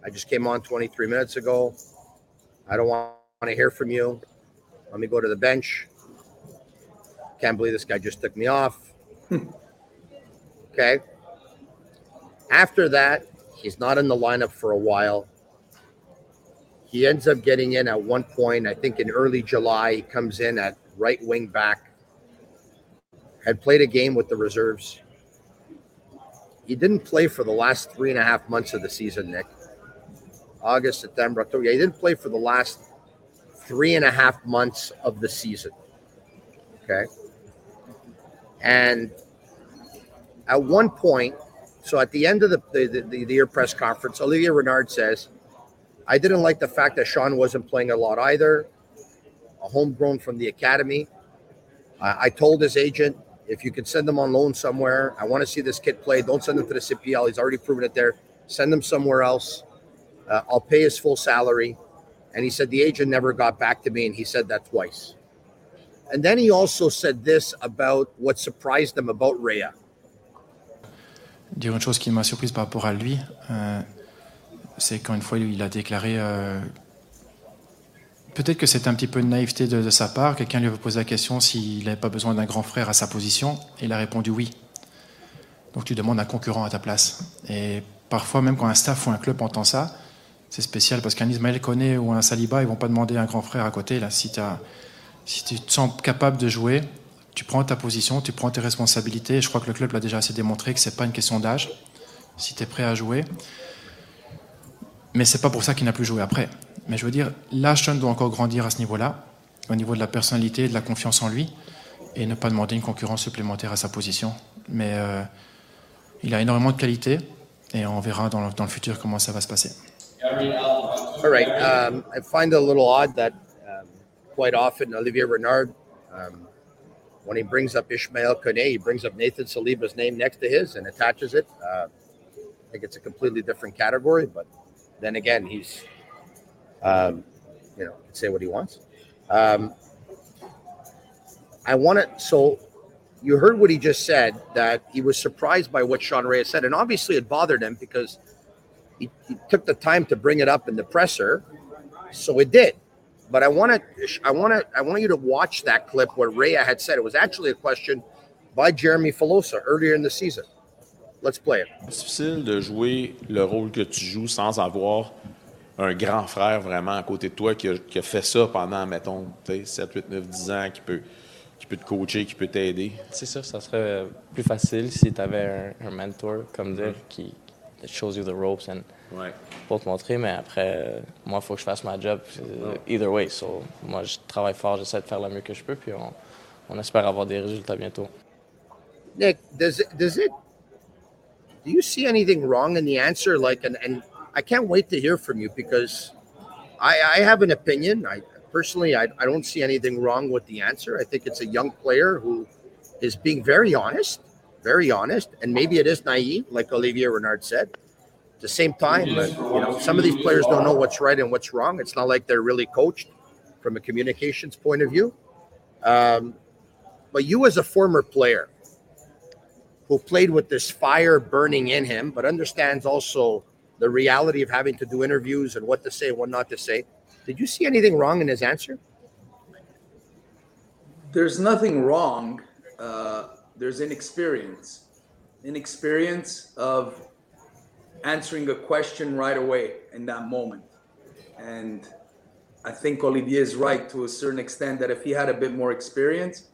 I just came on 23 minutes ago. I don't want to hear from you. Let me go to the bench. Can't believe this guy just took me off. Hmm. okay. After that, he's not in the lineup for a while. He ends up getting in at one point, I think in early July. He comes in at right wing back. Had played a game with the reserves. He didn't play for the last three and a half months of the season, Nick. August, September, October. Yeah, he didn't play for the last three and a half months of the season. Okay. And at one point, so at the end of the, the, the, the year press conference, Olivier Renard says, I didn't like the fact that Sean wasn't playing a lot either, a homegrown from the academy. I, I told his agent, if you can send them on loan somewhere, I want to see this kid play. Don't send him to the CPL. He's already proven it there. Send him somewhere else. Uh, I'll pay his full salary. And he said the agent never got back to me, and he said that twice. And then he also said this about what surprised him about Rea. Dire une chose qui m'a surprise par rapport à lui, euh, c'est quand une fois il a déclaré. Euh, Peut-être que c'est un petit peu de naïveté de, sa part. Quelqu'un lui avait posé la question s'il n'avait pas besoin d'un grand frère à sa position. Il a répondu oui. Donc tu demandes un concurrent à ta place. Et parfois, même quand un staff ou un club entend ça, c'est spécial parce qu'un Ismaël Koné ou un Saliba, ils vont pas demander un grand frère à côté. Si, tu te sens capable de jouer, tu prends ta position, tu prends tes responsabilités. Je crois que le club l'a déjà assez démontré que c'est pas une question d'âge. Si tu es prêt à jouer, mais c'est pas pour ça qu'il n'a plus joué après. Mais je veux dire, l'Ashton doit encore grandir à ce niveau-là, au niveau de la personnalité, de la confiance en lui, et ne pas demander une concurrence supplémentaire à sa position. Mais euh, il a énormément de qualité, et on verra dans le, dans le futur comment ça va se passer. All right. Um, I find it a little odd that um, quite often Olivier Renard, um, when he brings up Ishmael Kone, he brings up Nathan Saliba's name next to his and attaches it. Uh, I think it's a completely different category, but then again, he's, um, you know, can say what he wants. Um, I want to, so you heard what he just said that he was surprised by what Sean Rea said. And obviously it bothered him because he, he took the time to bring it up in the presser. So it did. But I want to, I want to, I want you to watch that clip where Rea had said it was actually a question by Jeremy Filosa earlier in the season. Let's play it. C'est difficile de jouer le rôle que tu joues sans avoir un grand frère vraiment à côté de toi qui a, qui a fait ça pendant, mettons, 7, 8, 9, 10 ans, qui peut, qui peut te coacher, qui peut t'aider. C'est sûr, ça serait plus facile si tu avais un, un, mentor, comme dire, Mm-hmm. qui shows you the ropes and Ouais. pour te montrer, mais après, euh, moi, il faut que je fasse ma job euh, either way. So, moi, je travaille fort, j'essaie de faire le mieux que je peux, puis on, on espère avoir des résultats bientôt. Nick, does it, does it, do you see anything wrong in the answer? Like, and, and I can't wait to hear from you because I, I have an opinion. I personally, I, I don't see anything wrong with the answer. I think it's a young player who is being very honest, very honest, and maybe it is naive, like Olivier Renard said. At the same time, but, you know, some of these players don't know what's right and what's wrong. It's not like they're really coached from a communications point of view. Um, but you, as a former player, who played with this fire burning in him, but understands also the reality of having to do interviews and what to say and what not to say. Did you see anything wrong in his answer? There's nothing wrong. Uh, there's inexperience. Inexperience of answering a question right away in that moment. And I think Olivier is right to a certain extent that if he had a bit more experience,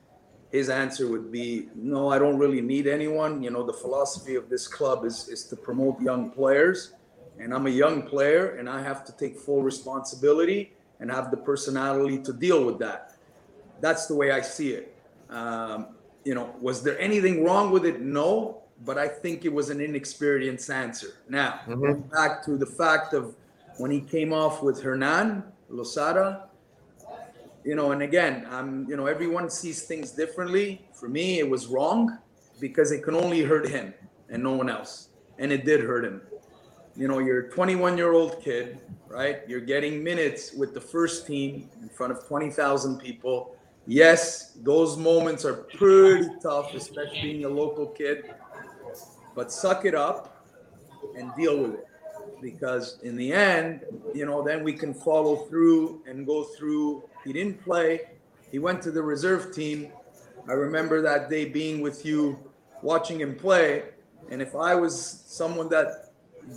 his answer would be no i don't really need anyone you know the philosophy of this club is is to promote young players and i'm a young player and i have to take full responsibility and have the personality to deal with that that's the way i see it um, you know was there anything wrong with it no but i think it was an inexperienced answer now Mhm. back to the fact of when he came off with hernan losada you know, and again, I'm, you know, everyone sees things differently. For me, it was wrong because it can only hurt him and no one else. And it did hurt him. You know, you're a 21 year old kid, right? You're getting minutes with the first team in front of 20,000 people. Yes, those moments are pretty tough, especially being a local kid, but suck it up and deal with it because in the end, you know, then we can follow through and go through. He didn't play. He went to the reserve team. I remember that day being with you, watching him play. And if I was someone that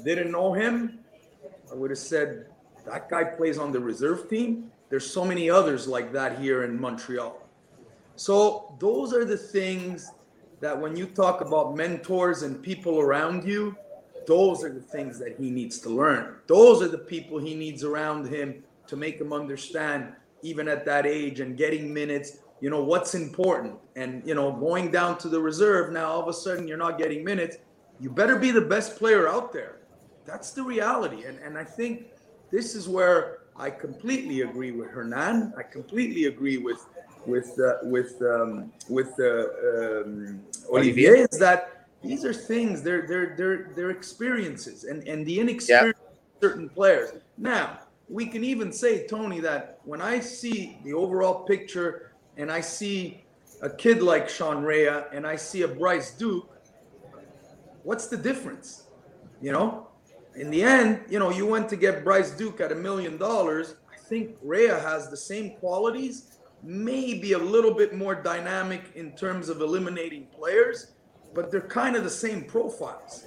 didn't know him, I would have said, that guy plays on the reserve team. There's so many others like that here in Montreal. So those are the things that when you talk about mentors and people around you, those are the things that he needs to learn. Those are the people he needs around him to make him understand, even at that age and getting minutes, you know, what's important. And, you know, going down to the reserve, now all of a sudden you're not getting minutes. You better be the best player out there. That's the reality. And, and I think this is where I completely agree with Hernan. I completely agree with with uh, with um, with uh, um, Olivier is that these are things they're they're they're they're experiences and and the inexperience of certain players. Now we can even say Tony that when I see the overall picture and I see a kid like Sean Rea and I see a Bryce Duke, what's the difference? You know, in the end, you know, you went to get Bryce Duke at a million dollars. I think Rea has the same qualities maybe a little bit more dynamic in terms of eliminating players, but they're kind of the same profiles.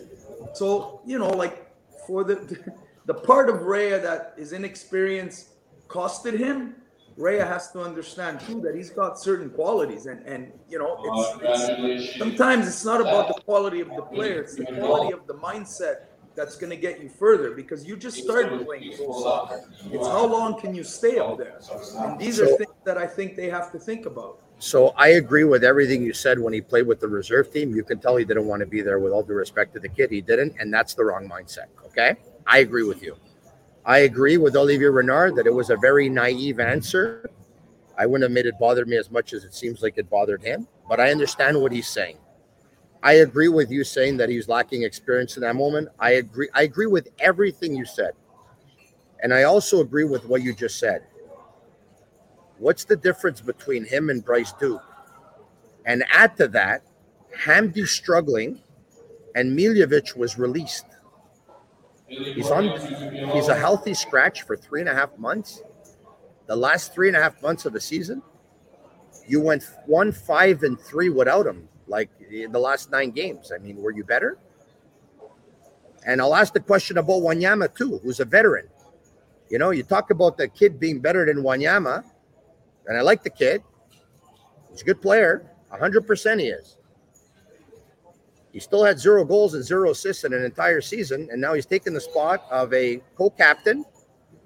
So, you know, like for the the part of Rea that is inexperience costed him, Rea has to understand too that he's got certain qualities and and you know it's, it's sometimes it's not about the quality of the player, it's the quality of the mindset that's going to get you further because you just started playing soccer. It's how long can you stay up there? And these are things that I think they have to think about. So I agree with everything you said when he played with the reserve team. You can tell he didn't want to be there with all due respect to the kid. He didn't, and that's the wrong mindset. Okay. I agree with you. I agree with Olivier Renard that it was a very naive answer. I wouldn't have made it bother me as much as it seems like it bothered him, but I understand what he's saying. I agree with you saying that he's lacking experience in that moment. I agree. I agree with everything you said. And I also agree with what you just said. What's the difference between him and Bryce Duke? And add to that, Hamdi struggling and Miljevic was released. He's on he's a healthy scratch for three and a half months. The last three and a half months of the season, you went one, five, and three without him like in the last nine games. I mean, were you better? And I'll ask the question about Wanyama too, who's a veteran. You know, you talk about the kid being better than Wanyama, and I like the kid. He's a good player, 100% he is. He still had zero goals and zero assists in an entire season, and now he's taken the spot of a co captain,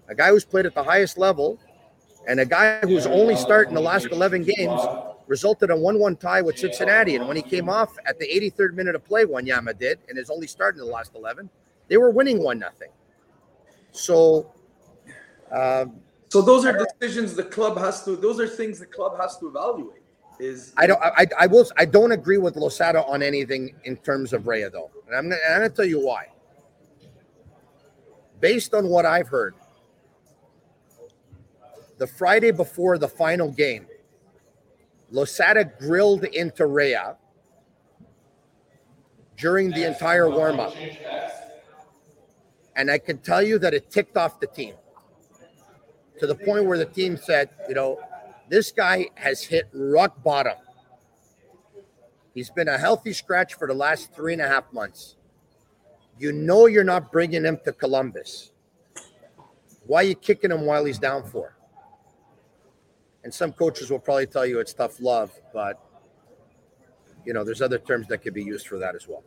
a guy who's played at the highest level, and a guy who's only started in the last 11 games resulted in a 1 1 tie with Cincinnati. And when he came off at the 83rd minute of play, Wanyama did, and is only starting in the last 11, they were winning 1 nothing. So, um, so those are decisions the club has to, those are things the club has to evaluate. Is I don't, I, I will, I don't agree with Losada on anything in terms of Rea, though. And I'm, I'm going to tell you why. Based on what I've heard, the Friday before the final game, Losada grilled into Rea during the entire warm up. And I can tell you that it ticked off the team to the point where the team said, you know, this guy has hit rock bottom. He's been a healthy scratch for the last three and a half months. You know, you're not bringing him to Columbus. Why are you kicking him while he's down for? And some coaches will probably tell you it's tough love, but you know, there's other terms that could be used for that as well.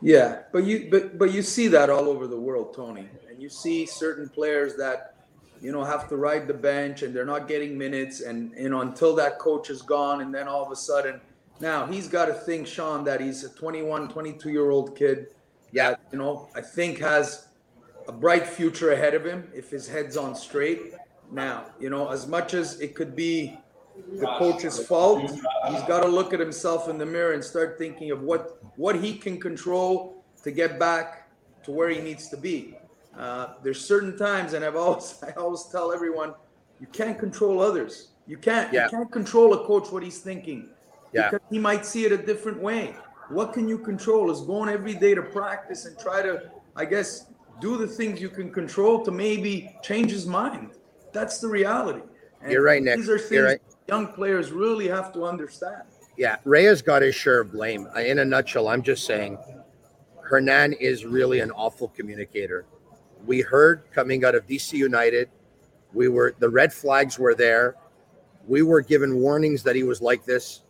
Yeah, but you but but you see that all over the world, Tony. And you see certain players that you know have to ride the bench and they're not getting minutes and you know until that coach is gone and then all of a sudden now he's got to think Sean that he's a 21, 22 year old kid. Yeah, you know, I think has a bright future ahead of him if his head's on straight. Now, you know, as much as it could be the coach's fault, he's got to look at himself in the mirror and start thinking of what what he can control to get back to where he needs to be. Uh, there's certain times, and I've always I always tell everyone, you can't control others. You can't. Yeah. You can't control a coach what he's thinking. Yeah. Because he might see it a different way. What can you control? Is going every day to practice and try to, I guess, do the things you can control to maybe change his mind. That's the reality. And You're right, Nick. These are things You're right. young players really have to understand. Yeah, Rea's got his share of blame. Uh, in a nutshell, I'm just saying Hernan is really an awful communicator. we heard coming out of DC United. We were the red flags were there. We were given warnings that he was like this.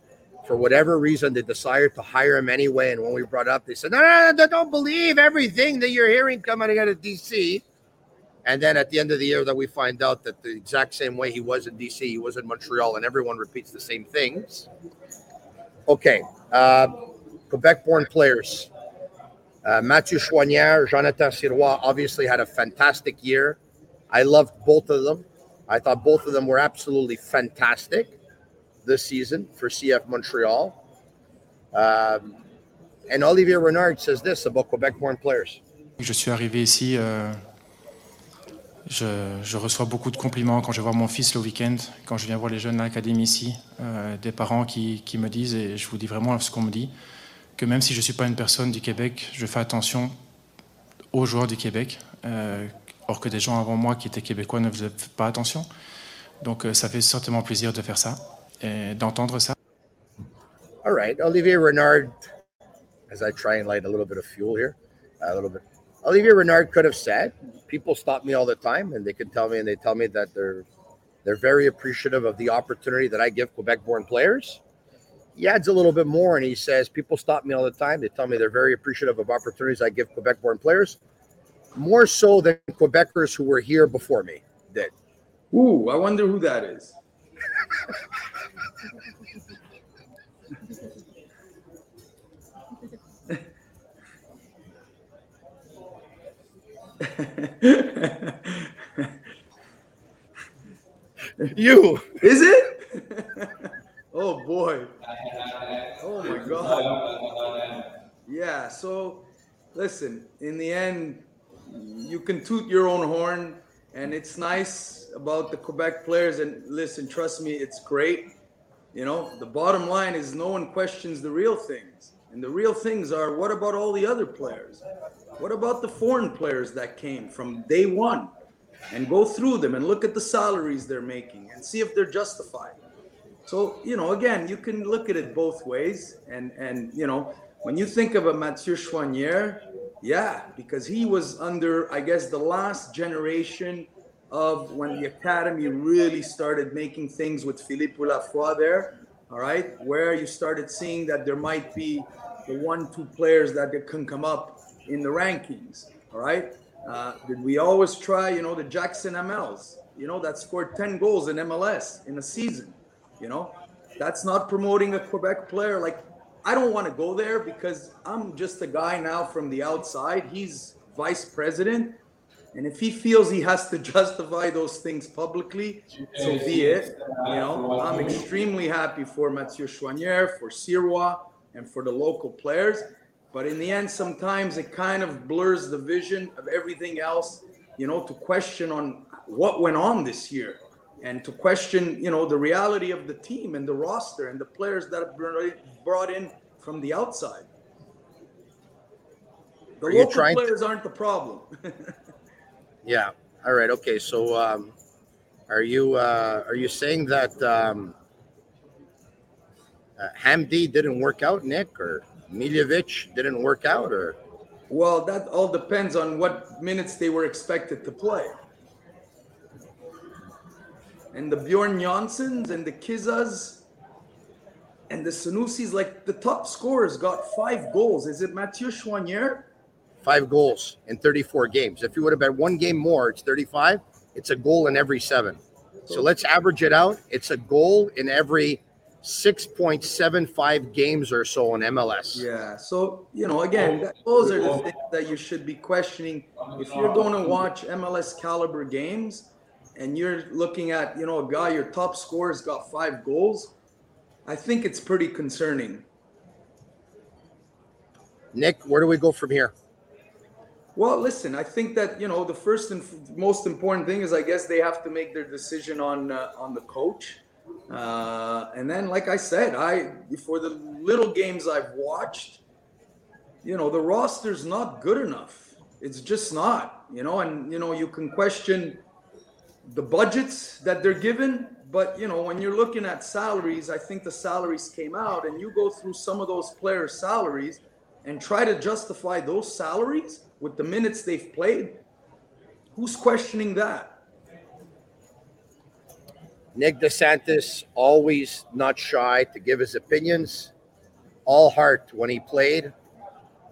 For whatever reason, they decided to hire him anyway. And when we brought up, they said, "No, no, no, don't believe everything that you're hearing coming out of DC." And then at the end of the year, that we find out that the exact same way he was in DC, he was in Montreal, and everyone repeats the same things. Okay, uh, Quebec-born players. Uh, Mathieu Choinière, Jonathan Sirois obviously had a fantastic year. I loved both of them. I thought both of them were absolutely fantastic this season for CF Montreal. Um, and Olivier Renard says this about Quebec-born players. Je suis arrivé ici, euh, je, reçois beaucoup de compliments quand je vois mon fils le week-end, quand je viens voir les jeunes à l'académie ici, euh, des parents qui, qui, me disent, et je vous dis vraiment ce qu'on me dit, que même si je ne suis pas une personne du Québec, je fais attention aux joueurs du Québec, euh, or que des gens avant moi qui étaient québécois ne faisaient pas attention. Donc euh, ça fait certainement plaisir de faire ça et d'entendre ça. All right, Olivier Renard, as I try and light a little bit of fuel here, a little bit. Olivier Renard could have said, people stop me all the time and they can tell me and they tell me that they're they're very appreciative of the opportunity that I give Quebec-born players. He adds a little bit more and he says, people stop me all the time. They tell me they're very appreciative of opportunities I give Quebec-born players, more so than Quebecers who were here before me did. Ooh, I wonder who that is. you is it? oh boy. Oh my god. Yeah, so listen, in the end, you can toot your own horn, and it's nice about the Quebec players. And listen, trust me, it's great. You know, the bottom line is no one questions the real things. And the real things are what about all the other players? What about the foreign players that came from day one? And go through them and look at the salaries they're making and see if they're justified. So, you know, again, you can look at it both ways. And, and you know, when you think of a Mathieu Choinière, yeah, because he was under, I guess, the last generation of when the academy really started making things with Philippe Eullaffroy there, all right, where you started seeing that there might be the one, two players that can come up in the rankings, all right? Uh, did we always try, you know, the Jackson-Hamels, you know, that scored 10 goals in MLS in a season, you know? That's not promoting a Quebec player. Like, I don't want to go there because I'm just a guy now from the outside. He's vice president. And if he feels he has to justify those things publicly, so be it. You know, I'm extremely happy for Mathieu Choinière, for Sirois, and for the local players. But in the end, sometimes it kind of blurs the vision of everything else, you know, to question on what went on this year and to question, you know, the reality of the team and the roster and the players that have been brought in from the outside. The Are you local trying to- players aren't the problem. Yeah. All right. Okay. So, um, are you uh, are you saying that um, uh, Hamdi didn't work out, Nick, or Miljevic didn't work out, or Well, that all depends on what minutes they were expected to play. And the Bjorn Janssens and the Kizas and the Sunusis, like the top scorers got five goals. Is it Mathieu Choinière? Five goals in 34 games? If you would have had one game more, it's 35. It's a goal in every seven. So let's average it out. It's a goal in every 6.75 games or so in MLS. Yeah. So, you know, again, that, those are the things that you should be questioning. If you're uh, going to watch MLS caliber games and you're looking at, you know, a guy, your top scorer's got five goals, I think it's pretty concerning. Nick, where do we go from here? Well, listen, I think that you know the first and most important thing is I guess they have to make their decision on uh, on the coach, uh, and then like I said, I for the little games I've watched, you know the roster's not good enough. It's just not, you know, and you know you can question the budgets that they're given, but you know when you're looking at salaries, I think the salaries came out, and you go through some of those players' salaries and try to justify those salaries with the minutes they've played, Who's questioning that? Nick DeSantis always not shy to give his opinions. All heart when he played,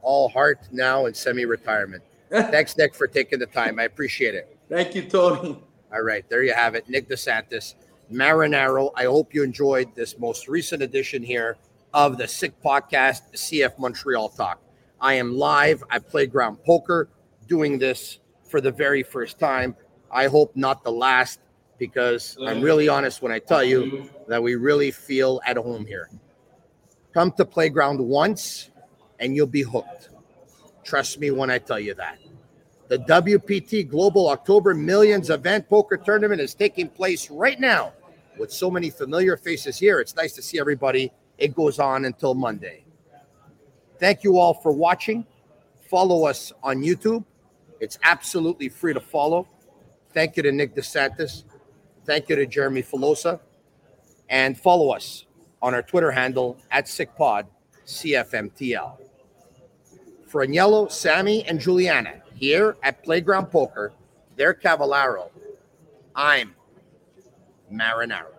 all heart now in semi-retirement. Thanks, Nick, for taking the time. I appreciate it. Thank you, Tony. All right, there you have it. Nick DeSantis, Marinaro. I hope you enjoyed this most recent edition here of the Sick Podcast, CF Montreal Talk. I am live at Playground Poker doing this for the very first time. I hope not the last because I'm uh, really honest when I tell you mm-hmm. that we really feel at home here. Come to Playground once and you'll be hooked. Trust me when I tell you that. The WPT Global October Millions Event Poker Tournament is taking place right now with so many familiar faces here. It's nice to see everybody. It goes on until Monday. Thank you all for watching. Follow us on YouTube. It's absolutely free to follow. Thank you to Nick DeSantis. Thank you to Jeremy Filosa. And follow us on our Twitter handle at SickPod, CFMTL. For Agnello, Sammy, and Juliana here at Playground Poker, they're Cavallaro. I'm Marinaro.